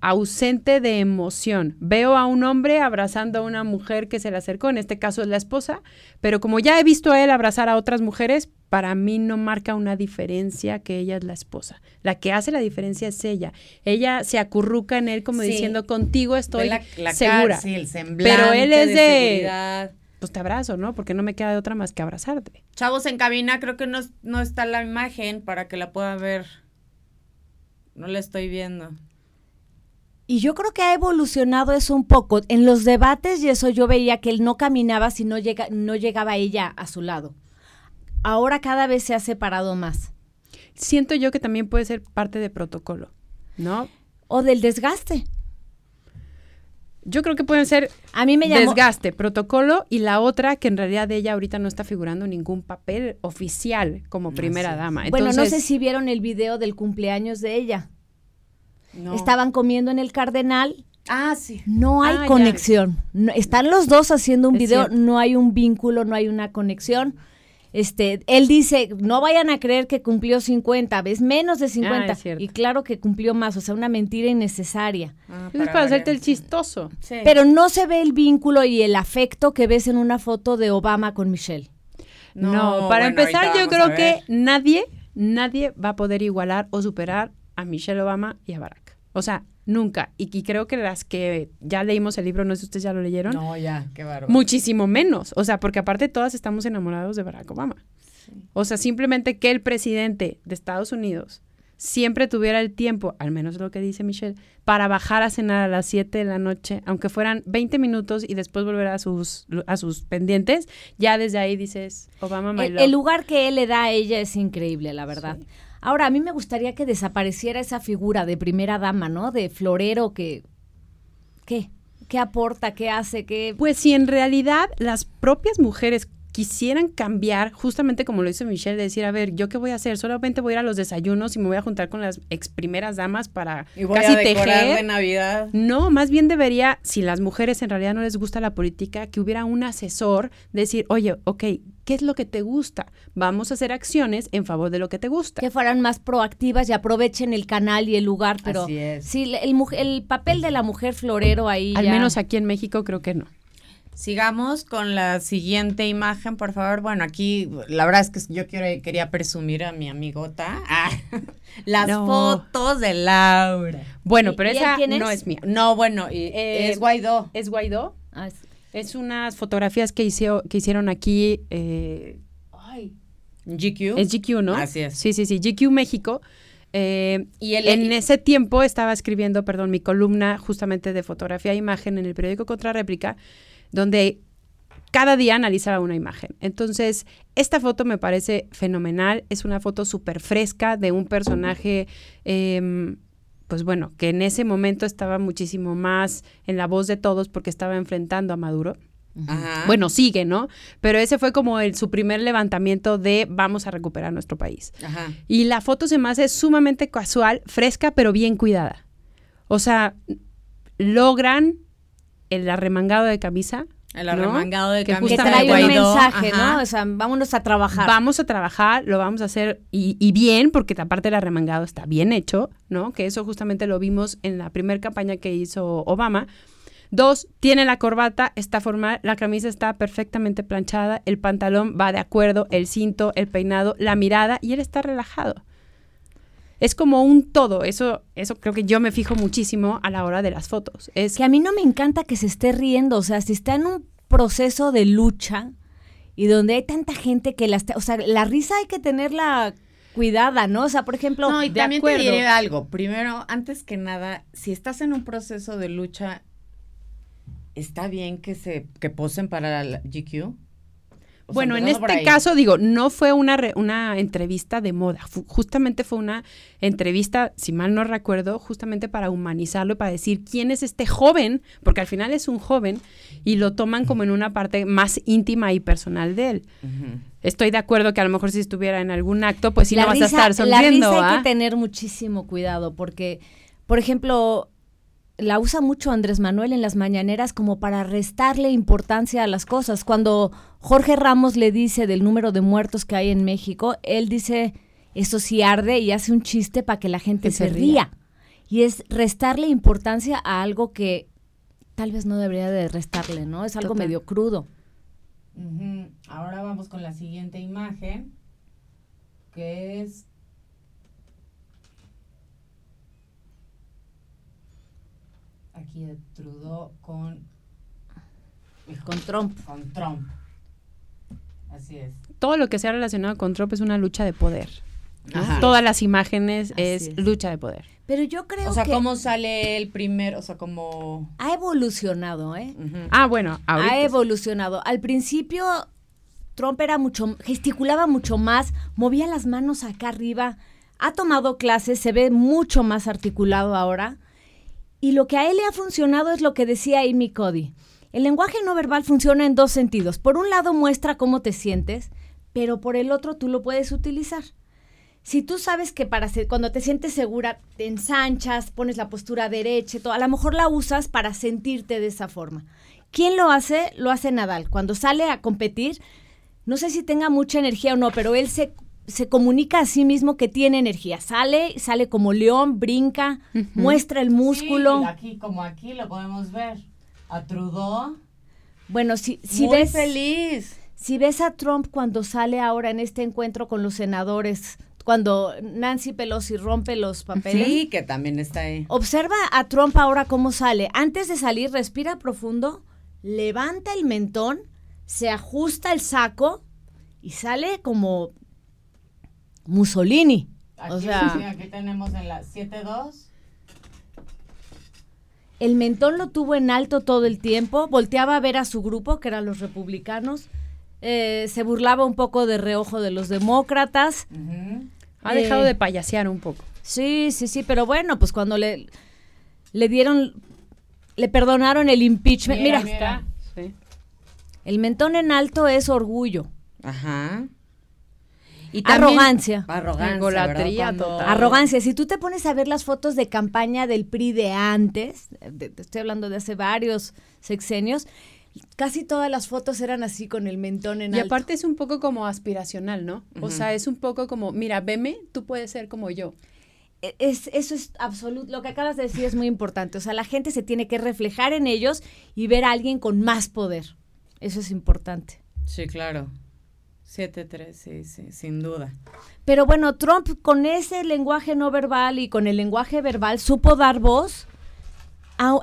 ausente de emoción. Veo a un hombre abrazando a una mujer que se le acercó, en este caso es la esposa, pero como ya he visto a él abrazar a otras mujeres, para mí no marca una diferencia que ella es la esposa. La que hace la diferencia es ella. Ella se acurruca en él como diciendo, contigo estoy segura. el pero él es de... Pues te abrazo, ¿no? Porque no me queda de otra más que abrazarte. Chavos en cabina, creo que no, no está la imagen para que la puedan ver. No la estoy viendo. Y yo creo que ha evolucionado eso un poco. En los debates y eso yo veía que él no caminaba si no, llega, no llegaba ella a su lado. Ahora cada vez se ha separado más. Siento yo que también puede ser parte de protocolo, ¿no? O del desgaste. Yo creo que pueden ser a mí me desgaste, protocolo y la otra que en realidad ella ahorita no está figurando ningún papel oficial como primera dama. bueno, no sé si vieron el video del cumpleaños de ella. Estaban comiendo en el Cardenal. Ah, sí. No hay ah, conexión. están los dos haciendo un video, no hay un vínculo, no hay una conexión. Este, él dice, no vayan a creer que cumplió 50, ves menos de 50. Ah, y claro que cumplió más, o sea, una mentira innecesaria. Ah, es para hacerte el chistoso. Pero no se ve el vínculo y el afecto que ves en una foto de Obama con Michelle. No, para empezar yo creo que nadie, nadie va a poder igualar o superar a Michelle Obama y a Barack. O sea, nunca. Y, creo que las que ya leímos el libro, no sé si ustedes ya lo leyeron. No, ya, qué bárbaro. Muchísimo menos. O sea, porque aparte todas estamos enamorados de Barack Obama. O sea, simplemente que el presidente de Estados Unidos siempre tuviera el tiempo, al menos lo que dice Michelle, para bajar a cenar a las 7 de la noche, aunque fueran 20 minutos y después volver a sus, a sus pendientes, ya desde ahí dices, Obama, my el, el lugar que él le da a ella es increíble, la verdad. Ahora, a mí me gustaría que desapareciera esa figura de primera dama, ¿no? De florero que... ¿Qué? ¿Qué aporta? ¿Qué hace? ¿Qué...? Pues si en realidad las propias mujeres quisieran cambiar, justamente como lo hizo Michelle, de decir, a ver, ¿yo qué voy a hacer? Solamente voy a ir a los desayunos y me voy a juntar con las ex primeras damas para y voy casi a tejer. de Navidad. No, más bien debería, si las mujeres en realidad no les gusta la política, que hubiera un asesor, decir, oye, ok, ¿qué es lo que te gusta? Vamos a hacer acciones en favor de lo que te gusta. Que fueran más proactivas y aprovechen el canal y el lugar, pero Así es. sí, el, el papel de la mujer florero ahí. Al menos aquí en México creo que no. Sigamos con la siguiente imagen, por favor. Bueno, aquí la verdad es que yo quiero, quería presumir a mi amigota ah, las fotos de Laura. Bueno, pero esa no es mía. No, bueno, eh, es Guaidó. ¿Es Guaidó? Ah, es, unas fotografías que, hizo, que hicieron aquí. Eh, ay. GQ. Es GQ, ¿no? Así es. Sí, sí, sí. GQ México. Eh, y en ese tiempo estaba escribiendo, perdón, mi columna justamente de fotografía e imagen en el periódico Contra Réplica donde cada día analizaba una imagen. Entonces, esta foto me parece fenomenal. Es una foto súper fresca de un personaje, em, pues bueno, que en ese momento estaba muchísimo más en la voz de todos porque estaba enfrentando a Maduro. Bueno, sigue, ¿no? Pero ese fue como el, su primer levantamiento de vamos a recuperar nuestro país. Y la foto se me hace sumamente casual, fresca, pero bien cuidada. O sea, logran el arremangado de camisa. El arremangado de camisa. Que trae un mensaje, ¿no? O sea, vámonos a trabajar. Vamos a trabajar, lo vamos a hacer y, bien, porque aparte el arremangado está bien hecho, ¿no? Que eso justamente lo vimos en la primera campaña que hizo Obama. Dos, tiene la corbata, está formal, la camisa está perfectamente planchada, el pantalón va de acuerdo, el cinto, el peinado, la mirada y él está relajado es como un todo. Eso, eso creo que yo me fijo muchísimo a la hora de las fotos. Es que a mí no me encanta que se esté riendo. O sea, si está en un proceso de lucha y donde hay tanta gente que la está, o sea, la risa hay que tenerla cuidada, ¿no? O sea, por ejemplo, no, y también te diré algo. Primero, antes que nada, si estás en un proceso de lucha, está bien que se que posen para la GQ. Bueno, en este caso, digo, no fue una, una entrevista de moda, justamente fue una entrevista, si mal no recuerdo, justamente para humanizarlo y para decir quién es este joven, porque al final es un joven y lo toman como en una parte más íntima y personal de él. Estoy de acuerdo que a lo mejor si estuviera en algún acto, pues sí no vas a estar sonriendo. La risa hay que tener muchísimo cuidado porque, por ejemplo, la usa mucho Andrés Manuel en las mañaneras como para restarle importancia a las cosas. Cuando Jorge Ramos le dice del número de muertos que hay en México, él dice, eso sí arde y hace un chiste para que la gente se, ría. Y es restarle importancia a algo que tal vez no debería de restarle, ¿no? Es algo medio crudo. Ahora vamos con la siguiente imagen, que es aquí de Trudeau con con Trump. Con Trump. Así es. Todo lo que sea relacionado con Trump es una lucha de poder. Todas las imágenes es, lucha de poder. Pero yo creo que... O sea, ¿cómo sale el primer, o sea, cómo... Ha evolucionado, ¿eh? Ah, bueno, Ha evolucionado. Al principio, Trump era mucho, gesticulaba mucho más, movía las manos acá arriba, ha tomado clases, se ve mucho más articulado ahora. Y lo que a él le ha funcionado es lo que decía Amy Cody. El lenguaje no verbal funciona en dos sentidos. Por un lado muestra cómo te sientes, pero por el otro tú lo puedes utilizar. Si tú sabes que para cuando te sientes segura te ensanchas, pones la postura derecha, todo, a lo mejor la usas para sentirte de esa forma. ¿Quién lo hace? Lo hace Nadal. Cuando sale a competir, no sé si tenga mucha energía o no, pero él se se comunica a sí mismo que tiene energía. Sale, sale como león, brinca, muestra el músculo. aquí, como aquí lo podemos ver. A Trudeau. Bueno, si, si ves. feliz. Si ves a Trump cuando sale ahora en este encuentro con los senadores, cuando Nancy Pelosi rompe los papeles. Sí, que también está ahí. Observa a Trump ahora cómo sale. Antes de salir, respira profundo, levanta el mentón, se ajusta el saco y sale como Mussolini. Aquí, o sea, aquí tenemos en la 7-2. El mentón lo tuvo en alto todo el tiempo, volteaba a ver a su grupo, que eran los republicanos, eh, se burlaba un poco de reojo de los demócratas. Ha dejado de payasear un poco. Sí, sí, sí, pero bueno, pues cuando le, le dieron, le perdonaron el impeachment. Mira, mira. el mentón en alto es orgullo. Ajá. Y arrogancia. Arrogancia. Arrogancia. Si tú te pones a ver las fotos de campaña del PRI de antes, estoy hablando de hace varios sexenios, casi todas las fotos eran así con el mentón en y alto. Y aparte es un poco como aspiracional, ¿no? O sea, es un poco como, mira, veme, tú puedes ser como yo. E, es, eso es absoluto, lo que acabas de decir es muy importante. O sea, la gente se tiene que reflejar en ellos y ver a alguien con más poder. Eso es importante. Sí, claro. 7-3, sí, sí, sin duda. Pero bueno, Trump con ese lenguaje no verbal y con el lenguaje verbal supo dar voz.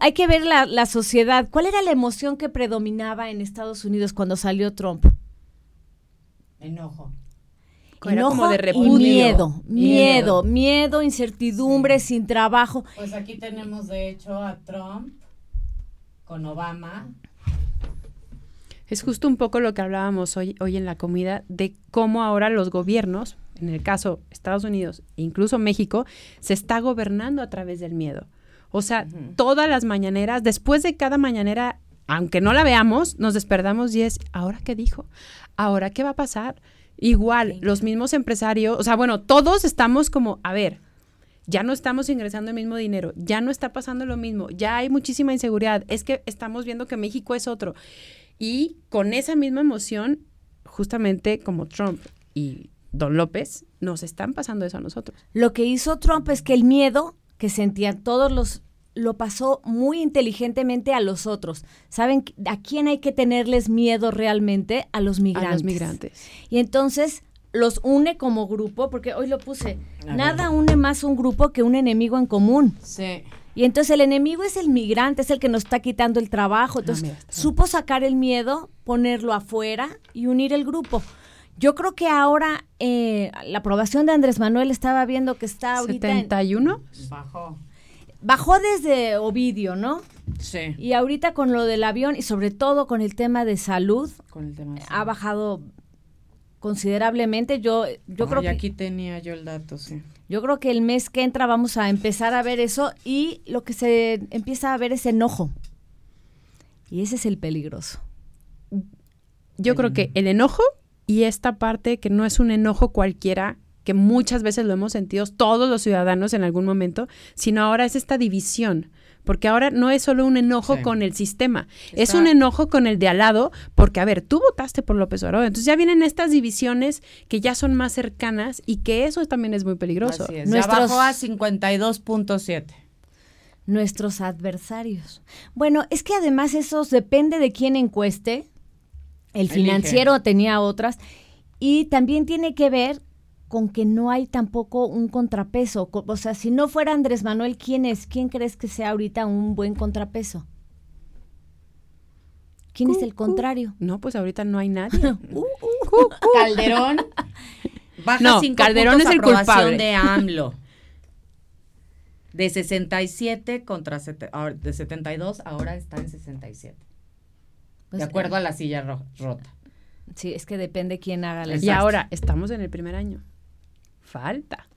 hay que ver la, sociedad. ¿Cuál era la emoción que predominaba en Estados Unidos cuando salió Trump? Enojo. Enojo de y miedo, miedo, miedo, incertidumbre, sin trabajo. Pues aquí tenemos de hecho a Trump con Obama es justo un poco lo que hablábamos hoy, hoy en la comida de cómo ahora los gobiernos, en el caso Estados Unidos e incluso México, se está gobernando a través del miedo. O sea, todas las mañaneras, después de cada mañanera, aunque no la veamos, nos despertamos y es, ¿ahora qué dijo? ¿Ahora qué va a pasar? Igual, los mismos empresarios, o sea, bueno, todos estamos como, a ver, ya no estamos ingresando el mismo dinero, ya no está pasando lo mismo, ya hay muchísima inseguridad, es que estamos viendo que México es otro. Y con esa misma emoción, justamente como Trump y Don López, nos están pasando eso a nosotros. Lo que hizo Trump es que el miedo que sentían todos los lo pasó muy inteligentemente a los otros. ¿Saben a quién hay que tenerles miedo realmente? A los migrantes. A los migrantes. Y entonces los une como grupo, porque hoy lo puse, nada une más un grupo que un enemigo en común. Sí. Y entonces el enemigo es el migrante, es el que nos está quitando el trabajo. Entonces supo sacar el miedo, ponerlo afuera y unir el grupo. Yo creo que ahora eh, la aprobación de Andrés Manuel estaba viendo que está ahorita... ¿71? Bajó. bajó desde Ovidio, ¿no? Sí. Y ahorita con lo del avión y sobre todo con el tema de salud, Con el tema de ha bajado considerablemente. Yo, yo Ay, creo que aquí tenía yo el dato, sí. Yo creo que el mes que entra vamos a empezar a ver eso y lo que se empieza a ver es enojo. Y ese es el peligroso. Yo creo que el enojo y esta parte que no es un enojo cualquiera, que muchas veces lo hemos sentido todos los ciudadanos en algún momento, sino ahora es esta división. Porque ahora no es solo un enojo Sí. con el sistema, es un enojo con el de al lado, porque a ver, tú votaste por López Obrador, entonces ya vienen estas divisiones que ya son más cercanas y que eso también es muy peligroso. Así es. Nuestros- Ya bajó a 52.7. Nuestros adversarios. Bueno, es que además eso depende de quién encueste. El Elige. financiero tenía otras. Y también tiene que ver con que no hay tampoco un contrapeso. Co- O sea, si no fuera Andrés Manuel, ¿quién es? ¿Quién crees que sea ahorita un buen contrapeso? ¿Quién es el contrario? No, pues ahorita no hay nadie. Calderón baja No, cinco Calderón es el culpable. de AMLO. De 67 contra sete- de 72, ahora está en 67. Pues, de acuerdo a la silla ro- rota. Sí, es que depende quién haga la y ahora estamos en el primer año. Falta.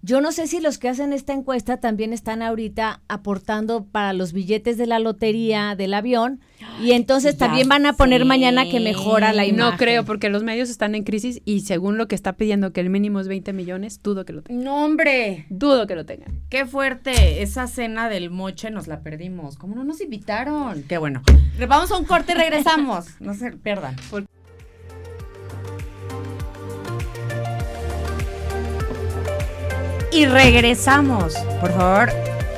Yo no sé si los que hacen esta encuesta también están ahorita aportando para los billetes de la lotería del avión y entonces Ya también van a poner mañana que mejora la imagen. No creo, porque los medios están en crisis y según lo que está pidiendo que el mínimo es 20 millones, dudo que lo tengan. No, hombre. Dudo que lo tengan. Qué fuerte. Esa cena del moche nos la perdimos. ¿Cómo no nos invitaron? Qué bueno. Vamos a un corte y regresamos. No se pierdan. Y regresamos. Por favor,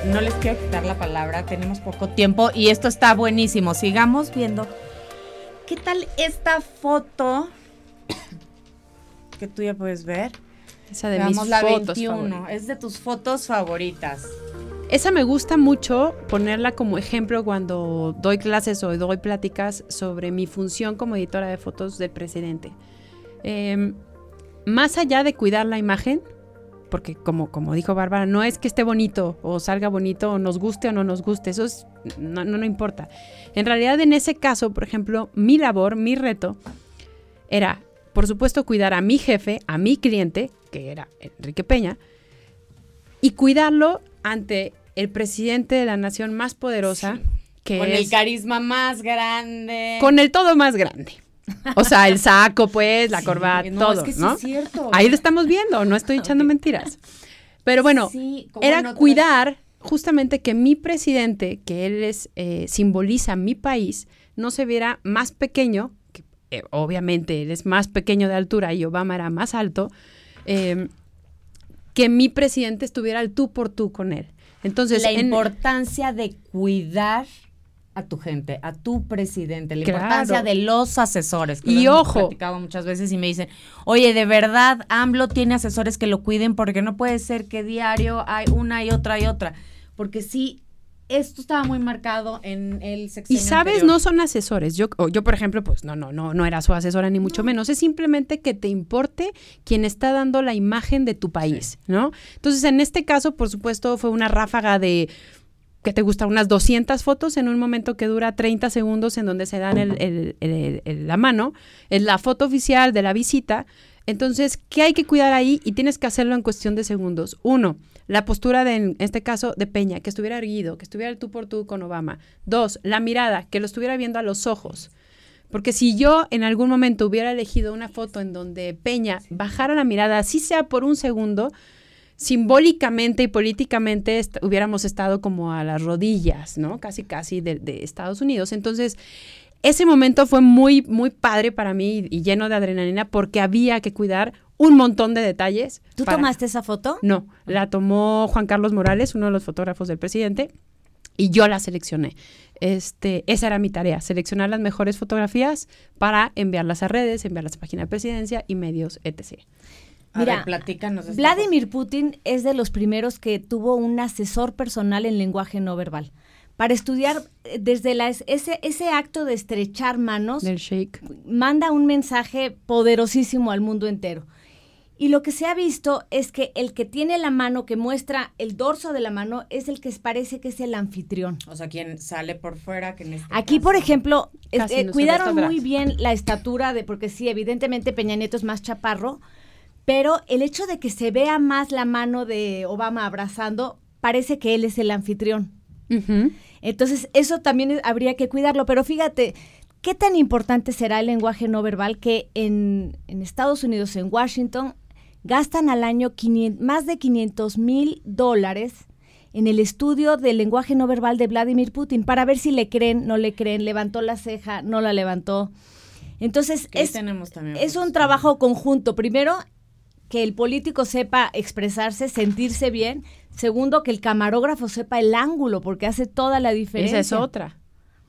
no les quiero quitar la palabra. Tenemos poco tiempo y esto está buenísimo. Sigamos viendo. ¿Qué tal esta foto? Que tú ya puedes ver. Esa de Veamos mis la fotos 21. favoritas. Es de tus fotos favoritas. Esa me gusta mucho ponerla como ejemplo cuando doy clases o doy pláticas sobre mi función como editora de fotos del presidente. Eh, más allá de cuidar la imagen, porque como, como dijo Bárbara, no es que esté bonito o salga bonito o nos guste o no nos guste, eso es, no, no, no importa. En realidad en ese caso, por ejemplo, mi labor, mi reto era, por supuesto, cuidar a mi jefe, a mi cliente, que era Enrique Peña, y cuidarlo ante el presidente de la nación más poderosa, que Con es el carisma más grande. con el todo más grande. O sea, el saco, pues, la Sí, corbata, no, todo, es que sí ¿no? es cierto. Ahí lo estamos viendo, no estoy echando Ok. mentiras. Pero bueno, Sí, era otras- cuidar justamente que mi presidente, que él es, eh, simboliza mi país, no se viera más pequeño, que eh, obviamente él es más pequeño de altura y Obama era más alto, eh, que mi presidente estuviera al tú por tú con él. Entonces, la en- importancia de cuidar a tu gente, a tu presidente, la Claro. importancia de los asesores. que Y lo hemos ojo. platicado muchas veces y me dicen, oye, de verdad, AMLO tiene asesores que lo cuiden porque no puede ser que diario hay una y otra y otra. Porque sí, esto estaba muy marcado en el Y sexenio sabes, anterior. no son asesores. Yo, yo, por ejemplo, pues no, no, no, no era su asesora ni mucho menos. Es simplemente que te importe quien está dando la imagen de tu país, ¿no? Entonces, en este caso, por supuesto, fue una ráfaga de te gusta unas 200 fotos en un momento que dura 30 segundos en donde se dan el- la mano. Es la foto oficial de la visita. Entonces, ¿qué hay que cuidar ahí? Y tienes que hacerlo en cuestión de segundos. Uno, la postura de, en este caso, de Peña, que estuviera erguido, que estuviera tú por tú con Obama. Dos, la mirada, que lo estuviera viendo a los ojos. Porque si yo en algún momento hubiera elegido una foto en donde Peña bajara la mirada, así sea por un segundo, simbólicamente y políticamente est- hubiéramos estado como a las rodillas, ¿no? Casi, casi de, de Estados Unidos. Entonces, ese momento fue muy, muy padre para mí y, y lleno de adrenalina porque había que cuidar un montón de detalles. ¿Tú para- tomaste esa foto? No, la tomó Juan Carlos Morales, uno de los fotógrafos del presidente, y yo la seleccioné. Este, esa era mi tarea, seleccionar las mejores fotografías para enviarlas a redes, enviarlas a página de presidencia y medios, etc. A Mira, ver, platícanos. esta Vladimir Putin es de los primeros que tuvo un asesor personal en lenguaje no verbal. Para estudiar eh, desde la, ese, ese acto de estrechar manos, Del Sheikh. manda un mensaje poderosísimo al mundo entero. Y lo que se ha visto es que el que tiene la mano, que muestra el dorso de la mano, es el que parece que es el anfitrión. O sea, quien sale por fuera. Que en este Aquí, por ejemplo, este, no ve cuidaron muy bien la estatura de, porque sí, evidentemente Peña Nieto es más chaparro, pero el hecho de que se vea más la mano de Obama abrazando, parece que él es el anfitrión. Entonces, eso también habría que cuidarlo. Pero fíjate, ¿qué tan importante será el lenguaje no verbal que en, en Estados Unidos, en Washington, gastan al año 500 más de 500 mil dólares en el estudio del lenguaje no verbal de Vladimir Putin para ver si le creen, no le creen, levantó la ceja, no la levantó. Entonces, es, un trabajo conjunto. Primero, que el político sepa expresarse, sentirse bien. Segundo, que el camarógrafo sepa el ángulo, porque hace toda la diferencia. Esa es otra.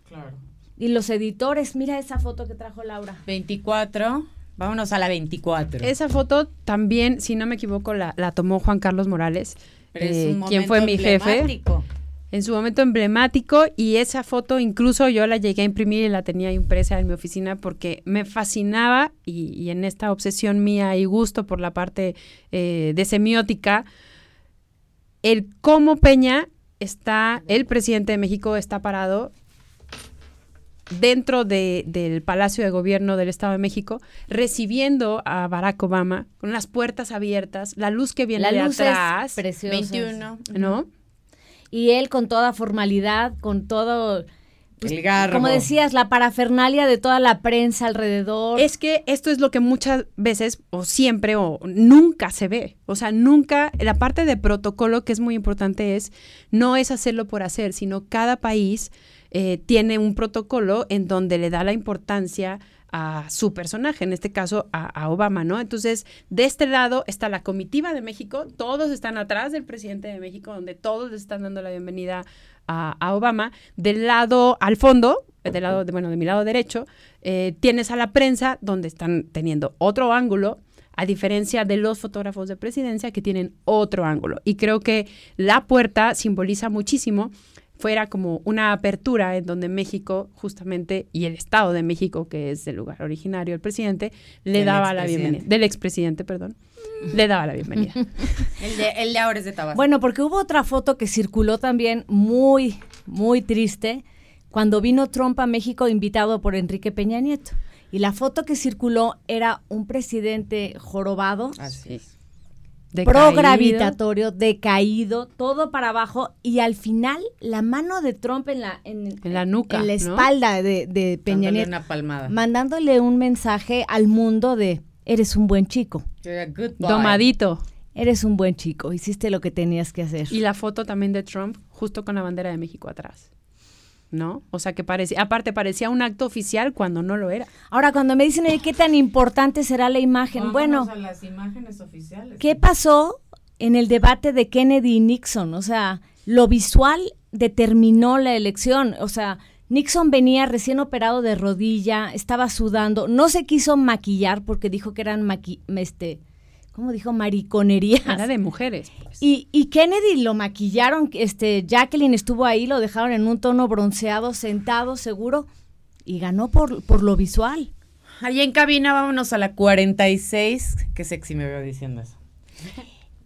Claro. Y los editores, mira esa foto que trajo Laura. 24. Vámonos a la 24. Esa foto también, si no me equivoco, la, la tomó Juan Carlos Morales, Pero es eh, un quien fue mi jefe. En su momento emblemático y esa foto incluso yo la llegué a imprimir y la tenía impresa en mi oficina porque me fascinaba y, y en esta obsesión mía y gusto por la parte eh, de semiótica, el cómo Peña está, el presidente de México está parado dentro de- del Palacio de Gobierno del Estado de México, recibiendo a Barack Obama con las puertas abiertas, la luz que viene La de luz es atrás, preciosa. 21. ¿no? Y él con toda formalidad, con todo... pues, El garbo. Como decías, la parafernalia de toda la prensa alrededor. Es que esto es lo que muchas veces, o siempre, o nunca se ve. O sea, nunca, la parte de protocolo que es muy importante es, no es hacerlo por hacer, sino cada país eh, tiene un protocolo en donde le da la importancia a su personaje, en este caso a, Obama, ¿no? Entonces, de este lado está la comitiva de México, todos están atrás del presidente de México, donde todos le están dando la bienvenida a, Obama. Del lado al fondo, del lado, de, bueno, de mi lado derecho, eh, tienes a la prensa, donde están teniendo otro ángulo, a diferencia de los fotógrafos de presidencia que tienen otro ángulo. Y creo que la puerta simboliza muchísimo fuera como una apertura en donde México, justamente, y el Estado de México, que es el lugar originario del presidente, le Del daba la bienvenida. Del expresidente, perdón. Le daba la bienvenida. El de, el de ahora es de Tabasco. Bueno, porque hubo otra foto que circuló también muy, muy triste, cuando vino Trump a México invitado por Enrique Peña Nieto. Y la foto que circuló era un presidente jorobado, Así es. Progravitatorio, decaído, todo para abajo, y al final la mano de Trump en la, en, En la nuca, en la ¿no? espalda de, de Peña Nieto, una palmada. mandándole un mensaje al mundo de, eres un buen chico. Domadito. eres un buen chico, hiciste lo que tenías que hacer. Y la foto también de Trump, justo con la bandera de México atrás. ¿No? O sea que parecía, aparte parecía un acto oficial cuando no lo era. Ahora, cuando me dicen, "Oye, ¿qué tan importante será la imagen? Vámonos bueno, a las imágenes oficiales. ¿qué pasó en el debate de Kennedy y Nixon? O sea, lo visual determinó la elección. O sea, Nixon venía recién operado de rodilla, estaba sudando, no se quiso maquillar porque dijo que eran maqui este, ¿cómo dijo? Mariconerías. Era de mujeres. pues. Y, y Kennedy lo maquillaron, este, Jacqueline estuvo ahí, lo dejaron en un tono bronceado, sentado, seguro, y ganó por, por lo visual. Ahí en cabina vámonos a la 46. Qué sexy me veo diciendo eso.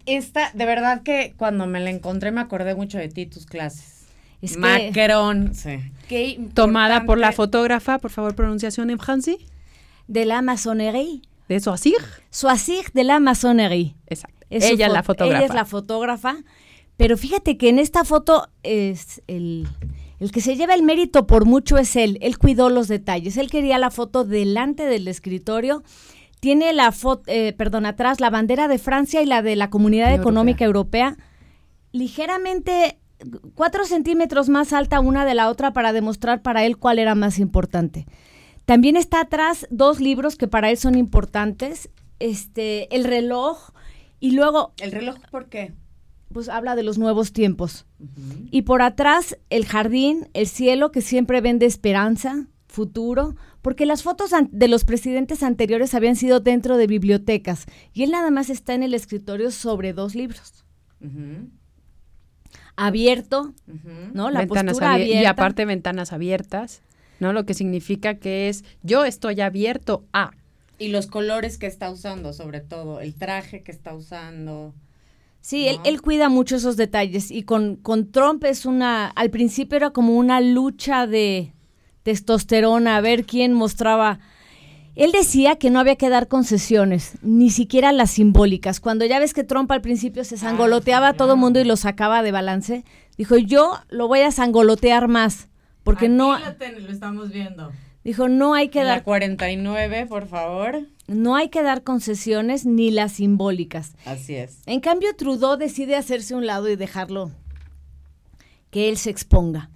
Esta, de verdad que cuando me la encontré me acordé mucho de ti, tus clases. Es que- Macron, sí. Qué Tomada por la fotógrafa, por favor, pronunciación en francés. De la maçonnerie. De Soisir. Soisir de la maçonnerie. Exacto. Es Ella es la fotógrafa. Ella es la fotógrafa. Pero fíjate que en esta foto es el, el que se lleva el mérito por mucho es él. Él cuidó los detalles. Él quería la foto delante del escritorio. Tiene la foto, perdón, atrás la bandera de Francia y la de la Comunidad Europea. Económica Europea. Ligeramente cuatro centímetros más alta una de la otra para demostrar para él cuál era más importante. También está atrás dos libros que para él son importantes. Este, el reloj y luego ¿El reloj por qué? pues habla de los nuevos tiempos. Y por atrás el jardín, el cielo que siempre vende esperanza, futuro, porque las fotos de los presidentes anteriores habían sido dentro de bibliotecas y él nada más está en el escritorio sobre dos libros. Abierto. ¿no? La ventanas postura abier- abierta. Y aparte ventanas abiertas, ¿no? Lo que significa que es yo estoy abierto a. Y los colores que está usando, sobre todo, el traje que está usando. Sí, él, él, cuida mucho esos detalles y con, con Trump es una, al principio era como una lucha de testosterona, a ver quién mostraba. Él decía que no había que dar concesiones, ni siquiera las simbólicas. Cuando ya ves que Trump al principio se sangoloteaba a todo mundo y lo sacaba de balance, dijo, yo lo voy a sangolotear más, porque Aquí no... Lo, ten, lo, estamos viendo. Dijo, no hay que en dar... La 49, por favor. No hay que dar concesiones ni las simbólicas. Así es. En cambio, Trudeau decide hacerse un lado y dejarlo que él se exponga.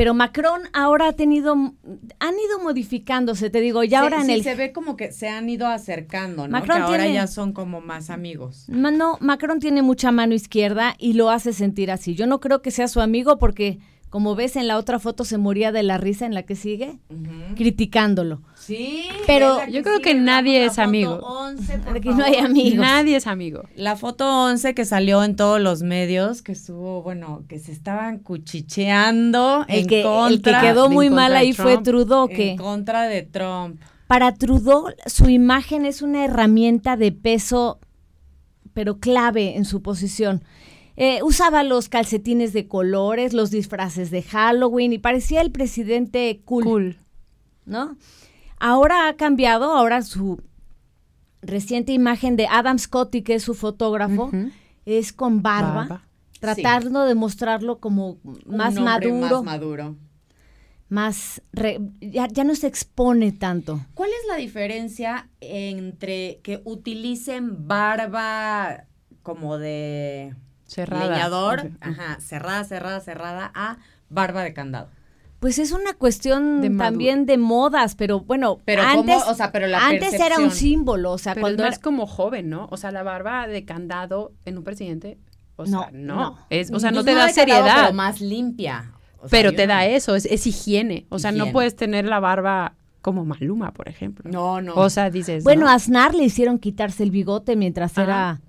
Pero Macron ahora ha tenido, han ido modificándose, te digo, ya sí, ahora en sí, el... se ve como que se han ido acercando, ¿no? Macron que ahora tiene, ya son como más amigos. No, Macron tiene mucha mano izquierda y lo hace sentir así. Yo no creo que sea su amigo porque, como ves en la otra foto, se moría de la risa en la que sigue, uh -huh. criticándolo. Sí, pero yo creo que nadie es amigo. 11, Aquí no hay amigos. Nadie es amigo. La foto 11 que salió en todos los medios, que estuvo, bueno, que se estaban cuchicheando el en que, contra. El que quedó muy mal ahí Trump, fue Trudeau. Que en contra de Trump. Para Trudeau, su imagen es una herramienta de peso, pero clave en su posición. Eh, usaba los calcetines de colores, los disfraces de Halloween y parecía el presidente cool. cool. ¿No? Ahora ha cambiado, ahora su reciente imagen de Adam Scotty, que es su fotógrafo, uh -huh. es con barba, barba. tratando sí. de mostrarlo como más Un maduro. Más maduro. Más, re, ya, ya, no se expone tanto. ¿Cuál es la diferencia entre que utilicen barba como de cerrada. leñador, okay. ajá, cerrada, cerrada, cerrada, a barba de candado? Pues es una cuestión de también de modas, pero bueno, pero antes, cómo, o sea, pero la antes era un símbolo, o sea, pero cuando es más era... como joven, ¿no? O sea, la barba de candado en un presidente, o sea, no, no, no. Es, o sea, no, no te da seriedad, candado, pero más limpia. O sea, pero te da eso, es, es higiene, o sea, higiene. no puedes tener la barba como Maluma, por ejemplo. No, no. O sea, dices. Bueno, ¿no? a Aznar le hicieron quitarse el bigote mientras Ajá. era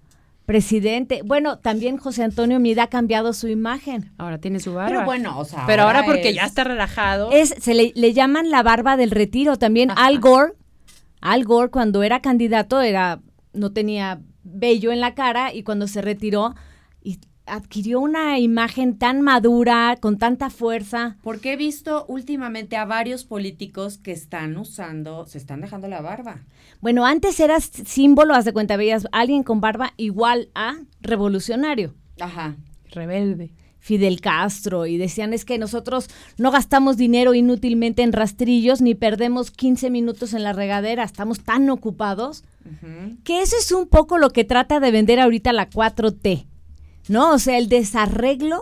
presidente. Bueno, también José Antonio Mida ha cambiado su imagen. Ahora tiene su barba. Pero bueno, o sea. Pero ahora, ahora porque es... ya está relajado. Es, se le, le, llaman la barba del retiro. También Ajá. Al Gore. Al Gore, cuando era candidato, era, no tenía vello en la cara y cuando se retiró adquirió una imagen tan madura, con tanta fuerza. Porque he visto últimamente a varios políticos que están usando, se están dejando la barba. Bueno, antes eras símbolo, haz de cuenta, veías alguien con barba igual a revolucionario. Ajá. Rebelde. Fidel Castro y decían es que nosotros no gastamos dinero inútilmente en rastrillos ni perdemos 15 minutos en la regadera, estamos tan ocupados uh -huh. que eso es un poco lo que trata de vender ahorita la 4T. ¿No? O sea, el desarreglo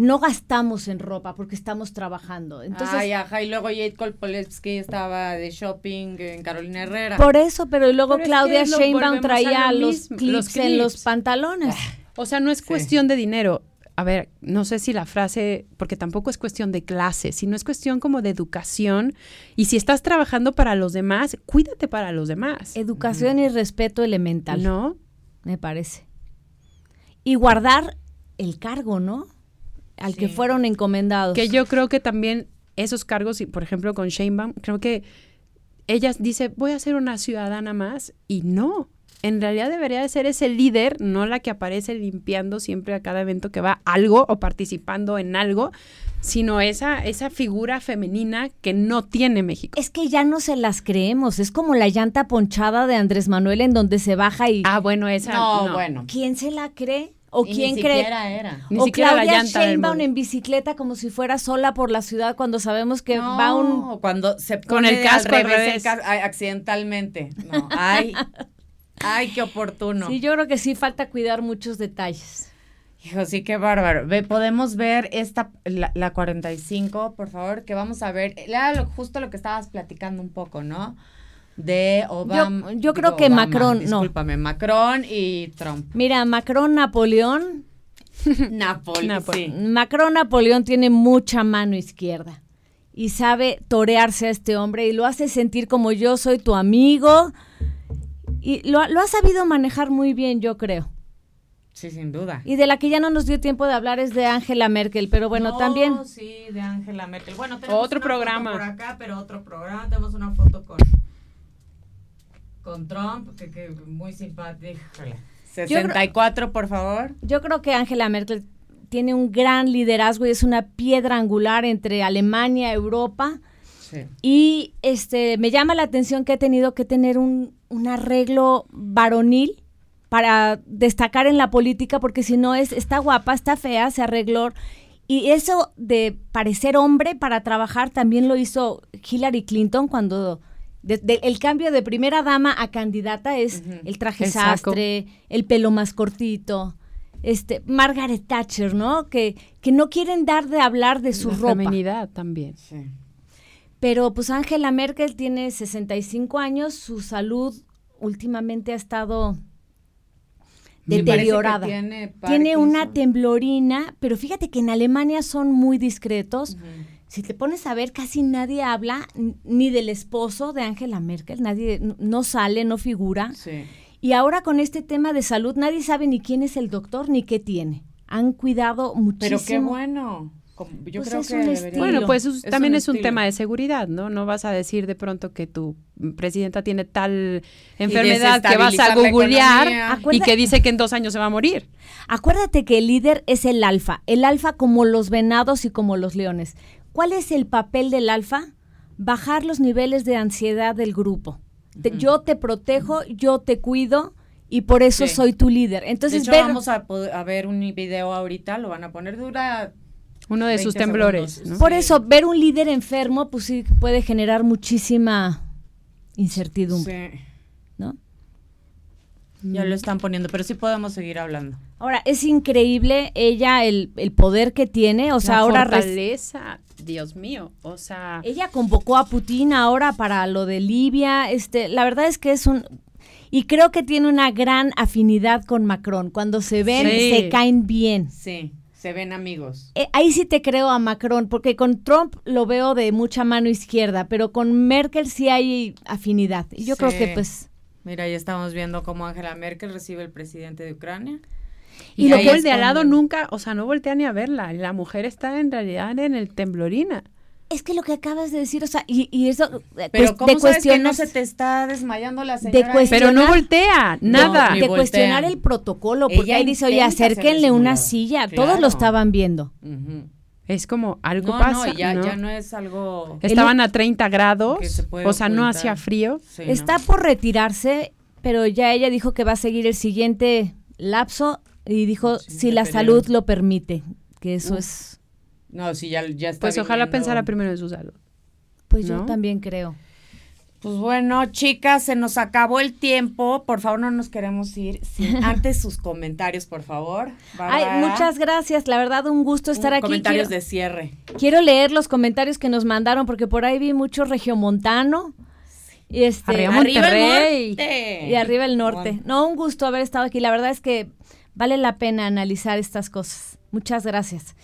no gastamos en ropa porque estamos trabajando. Entonces, Ay, ajá, y luego Jade Kolpolevsky estaba de shopping en Carolina Herrera. Por eso, pero luego pero Claudia es que Sheinbaum traía lo los mismo, clips, los clips en los pantalones. O sea, no es cuestión sí. de dinero. A ver, no sé si la frase, porque tampoco es cuestión de clase, sino es cuestión como de educación. Y si estás trabajando para los demás, cuídate para los demás. Educación mm. y respeto elemental. ¿No? Me parece y guardar el cargo, ¿no? Al sí. que fueron encomendados. Que yo creo que también esos cargos, y por ejemplo con Sheinbaum, creo que ella dice, voy a ser una ciudadana más, y no. En realidad debería de ser ese líder, no la que aparece limpiando siempre a cada evento que va algo o participando en algo, sino esa, esa figura femenina que no tiene México. Es que ya no se las creemos, es como la llanta ponchada de Andrés Manuel en donde se baja y... Ah, bueno, esa no, no. bueno. ¿Quién se la cree? ¿O y quién ni cree? Era. Ni o siquiera Claudia la llanta Sheinbaum en bicicleta como si fuera sola por la ciudad cuando sabemos que no, va un... cuando se con el casco al al revés, revés. El cas accidentalmente. No, ay, ay, qué oportuno. Sí, yo creo que sí falta cuidar muchos detalles. Hijo, sí, qué bárbaro. Ve, podemos ver esta, la, la 45, por favor, que vamos a ver. Era lo, justo lo que estabas platicando un poco, ¿no? De Obama. Yo, yo creo que Obama, Macron, discúlpame, no. Macron y Trump. Mira, Macron, Napoleón. Napoli, Napoli. sí. Macron Napoleón tiene mucha mano izquierda y sabe torearse a este hombre y lo hace sentir como yo soy tu amigo y lo, lo ha sabido manejar muy bien, yo creo. Sí, sin duda. Y de la que ya no nos dio tiempo de hablar es de Angela Merkel, pero bueno, no, también. Sí, de Angela Merkel. Bueno, tenemos otro una programa foto por acá, pero otro programa. Tenemos una foto con con Trump, que, que muy simpático. 64, por favor. Yo creo que Angela Merkel tiene un gran liderazgo y es una piedra angular entre Alemania, Europa. Sí. Y este me llama la atención que ha tenido que tener un, un arreglo varonil para destacar en la política, porque si no es, está guapa, está fea, se arregló. Y eso de parecer hombre para trabajar también lo hizo Hillary Clinton cuando el cambio de primera dama a candidata es el traje sastre, el pelo más cortito. Este, Margaret Thatcher, ¿no? Que, que no quieren dar de hablar de su ropa. feminidad también. Pero pues Angela Merkel tiene 65 años, su salud últimamente ha estado deteriorada. Tiene, una temblorina, pero fíjate que en Alemania son muy discretos si te pones a ver, casi nadie habla ni del esposo de Angela Merkel, nadie no sale, no figura. Y ahora con este tema de salud, nadie sabe ni quién es el doctor ni qué tiene. Han cuidado muchísimo. Pero qué bueno. Yo pues creo que bueno, pues también es un tema de seguridad, ¿no? No vas a decir de pronto que tu presidenta tiene tal enfermedad que vas a googlear y que dice que en dos años se va a morir. Acuérdate que el líder es el alfa, el alfa como los venados y como los leones. ¿Cuál es el papel del alfa? Bajar los niveles de ansiedad del grupo. yo te protejo, yo te cuido y por eso soy tu líder. Entonces, vamos a, ver un video ahorita, lo van a poner dura uno de sus temblores. Por eso, ver un líder enfermo, pues sí puede generar muchísima incertidumbre. ¿No? Ya lo están poniendo, pero sí podemos seguir hablando. Ahora, es increíble ella, el, el poder que tiene, o sea, ahora... Fortaleza, Dios mío, o sea... Ella convocó a Putin ahora para lo de Libia, este, la verdad es que es un... Y creo que tiene una gran afinidad con Macron. Cuando se ven, se caen bien. Sí, se ven amigos. Eh, ahí sí te creo a Macron, porque con Trump lo veo de mucha mano izquierda, pero con Merkel sí hay afinidad. Y yo creo que pues Mira, ya estamos viendo cómo Angela Merkel recibe el presidente de Ucrania. Y, lo que el de al lado nunca, o sea, no voltea ni a verla. La mujer está en realidad en el temblorina. Es que lo que acabas de decir, o sea, y, eso... Eh, Pero ¿cómo sabes que no se te está desmayando la señora? Pero no voltea, nada. de cuestionar el protocolo, porque ahí dice, oye, acérquenle una silla. Todos lo estaban viendo. Es como algo pasa. No, ya, ya no es algo. Estaban a 30 grados, o sea, no hacía frío. Está por retirarse, pero ya ella dijo que va a seguir el siguiente lapso y dijo si la salud lo permite, que eso es. No, si ya, ya está. Pues ojalá pensara primero en su salud. Pues yo también creo. Pues bueno, chicas, se nos acabó el tiempo. Por favor, no nos queremos ir sin antes sus comentarios, por favor. Ay, muchas gracias. La verdad, un gusto estar aquí. Comentarios de cierre. Quiero leer los comentarios que nos mandaron porque por ahí vi mucho regiomontano. Y este, arriba Monterrey. y arriba el norte. No, un gusto haber estado aquí. La verdad es que vale la pena analizar estas cosas. Muchas gracias.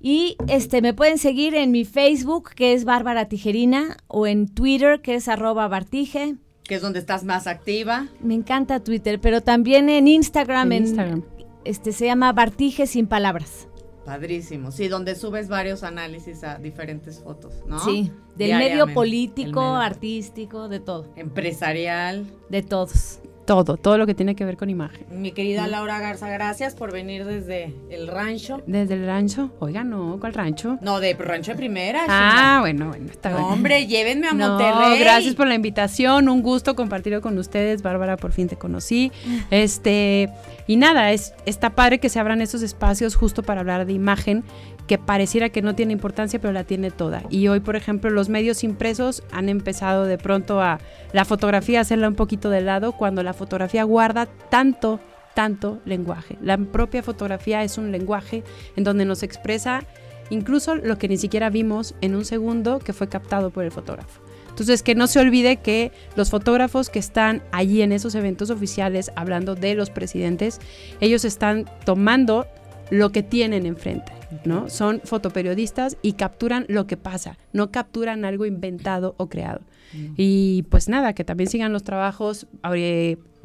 Y este me pueden seguir en mi Facebook, que es Bárbara Tijerina, o en Twitter, que es arroba Bartige. Que es donde estás más activa. Me encanta Twitter, pero también en Instagram, en, este se llama Bartige sin palabras. Padrísimo. Sí, donde subes varios análisis a diferentes fotos, ¿no? Sí, del medio político, artístico, de todo. Empresarial. De todos todo, todo lo que tiene que ver con imagen. Mi querida Laura Garza, gracias por venir desde el rancho. ¿Desde el rancho? Oiga, no, ¿cuál rancho? No, de rancho de primera. Ah, bueno, bueno, está no, Hombre, llévenme a Monterrey. Gracias por la invitación, un gusto compartirlo con ustedes. Bárbara, por fin te conocí. Este, y nada, es, está padre que se abran esos espacios justo para hablar de imagen que pareciera que no tiene importancia, pero la tiene toda. Y hoy, por ejemplo, los medios impresos han empezado de pronto a la fotografía hacerla un poquito de lado cuando la fotografía guarda tanto, tanto lenguaje. La propia fotografía es un lenguaje en donde nos expresa incluso lo que ni siquiera vimos en un segundo que fue captado por el fotógrafo. Entonces, que no se olvide que los fotógrafos que están allí en esos eventos oficiales hablando de los presidentes, ellos están tomando lo que tienen enfrente. ¿no? Son fotoperiodistas y capturan lo que pasa, no capturan algo inventado o creado. Y pues nada, que también sigan los trabajos.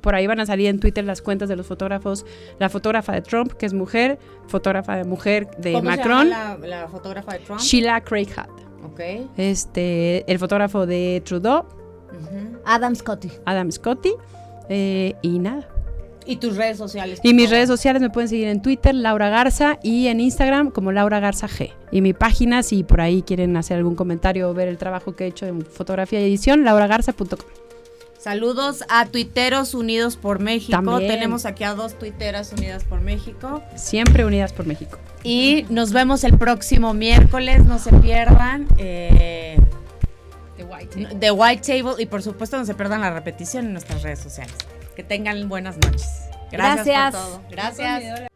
Por ahí van a salir en Twitter las cuentas de los fotógrafos. La fotógrafa de Trump, que es mujer, fotógrafa de mujer de Macron. la, fotógrafa de Trump? Sheila Craig Okay. Este, el fotógrafo de Trudeau, Adam Scotty. Adam Scotty. Eh, y nada. Y tus redes sociales. Y mis redes sociales me pueden seguir en Twitter, Laura Garza, y en Instagram como Laura Garza G. Y mi página, si por ahí quieren hacer algún comentario o ver el trabajo que he hecho en fotografía y edición, lauragarza.com. Saludos a Tuiteros Unidos por México. También. Tenemos aquí a dos Tuiteras Unidas por México. Siempre unidas por México. Y nos vemos el próximo miércoles. No se pierdan. eh, The White The White Table. Y por supuesto, no se pierdan la repetición en nuestras redes sociales. Que tengan buenas noches. Gracias. Gracias. Por todo. Gracias.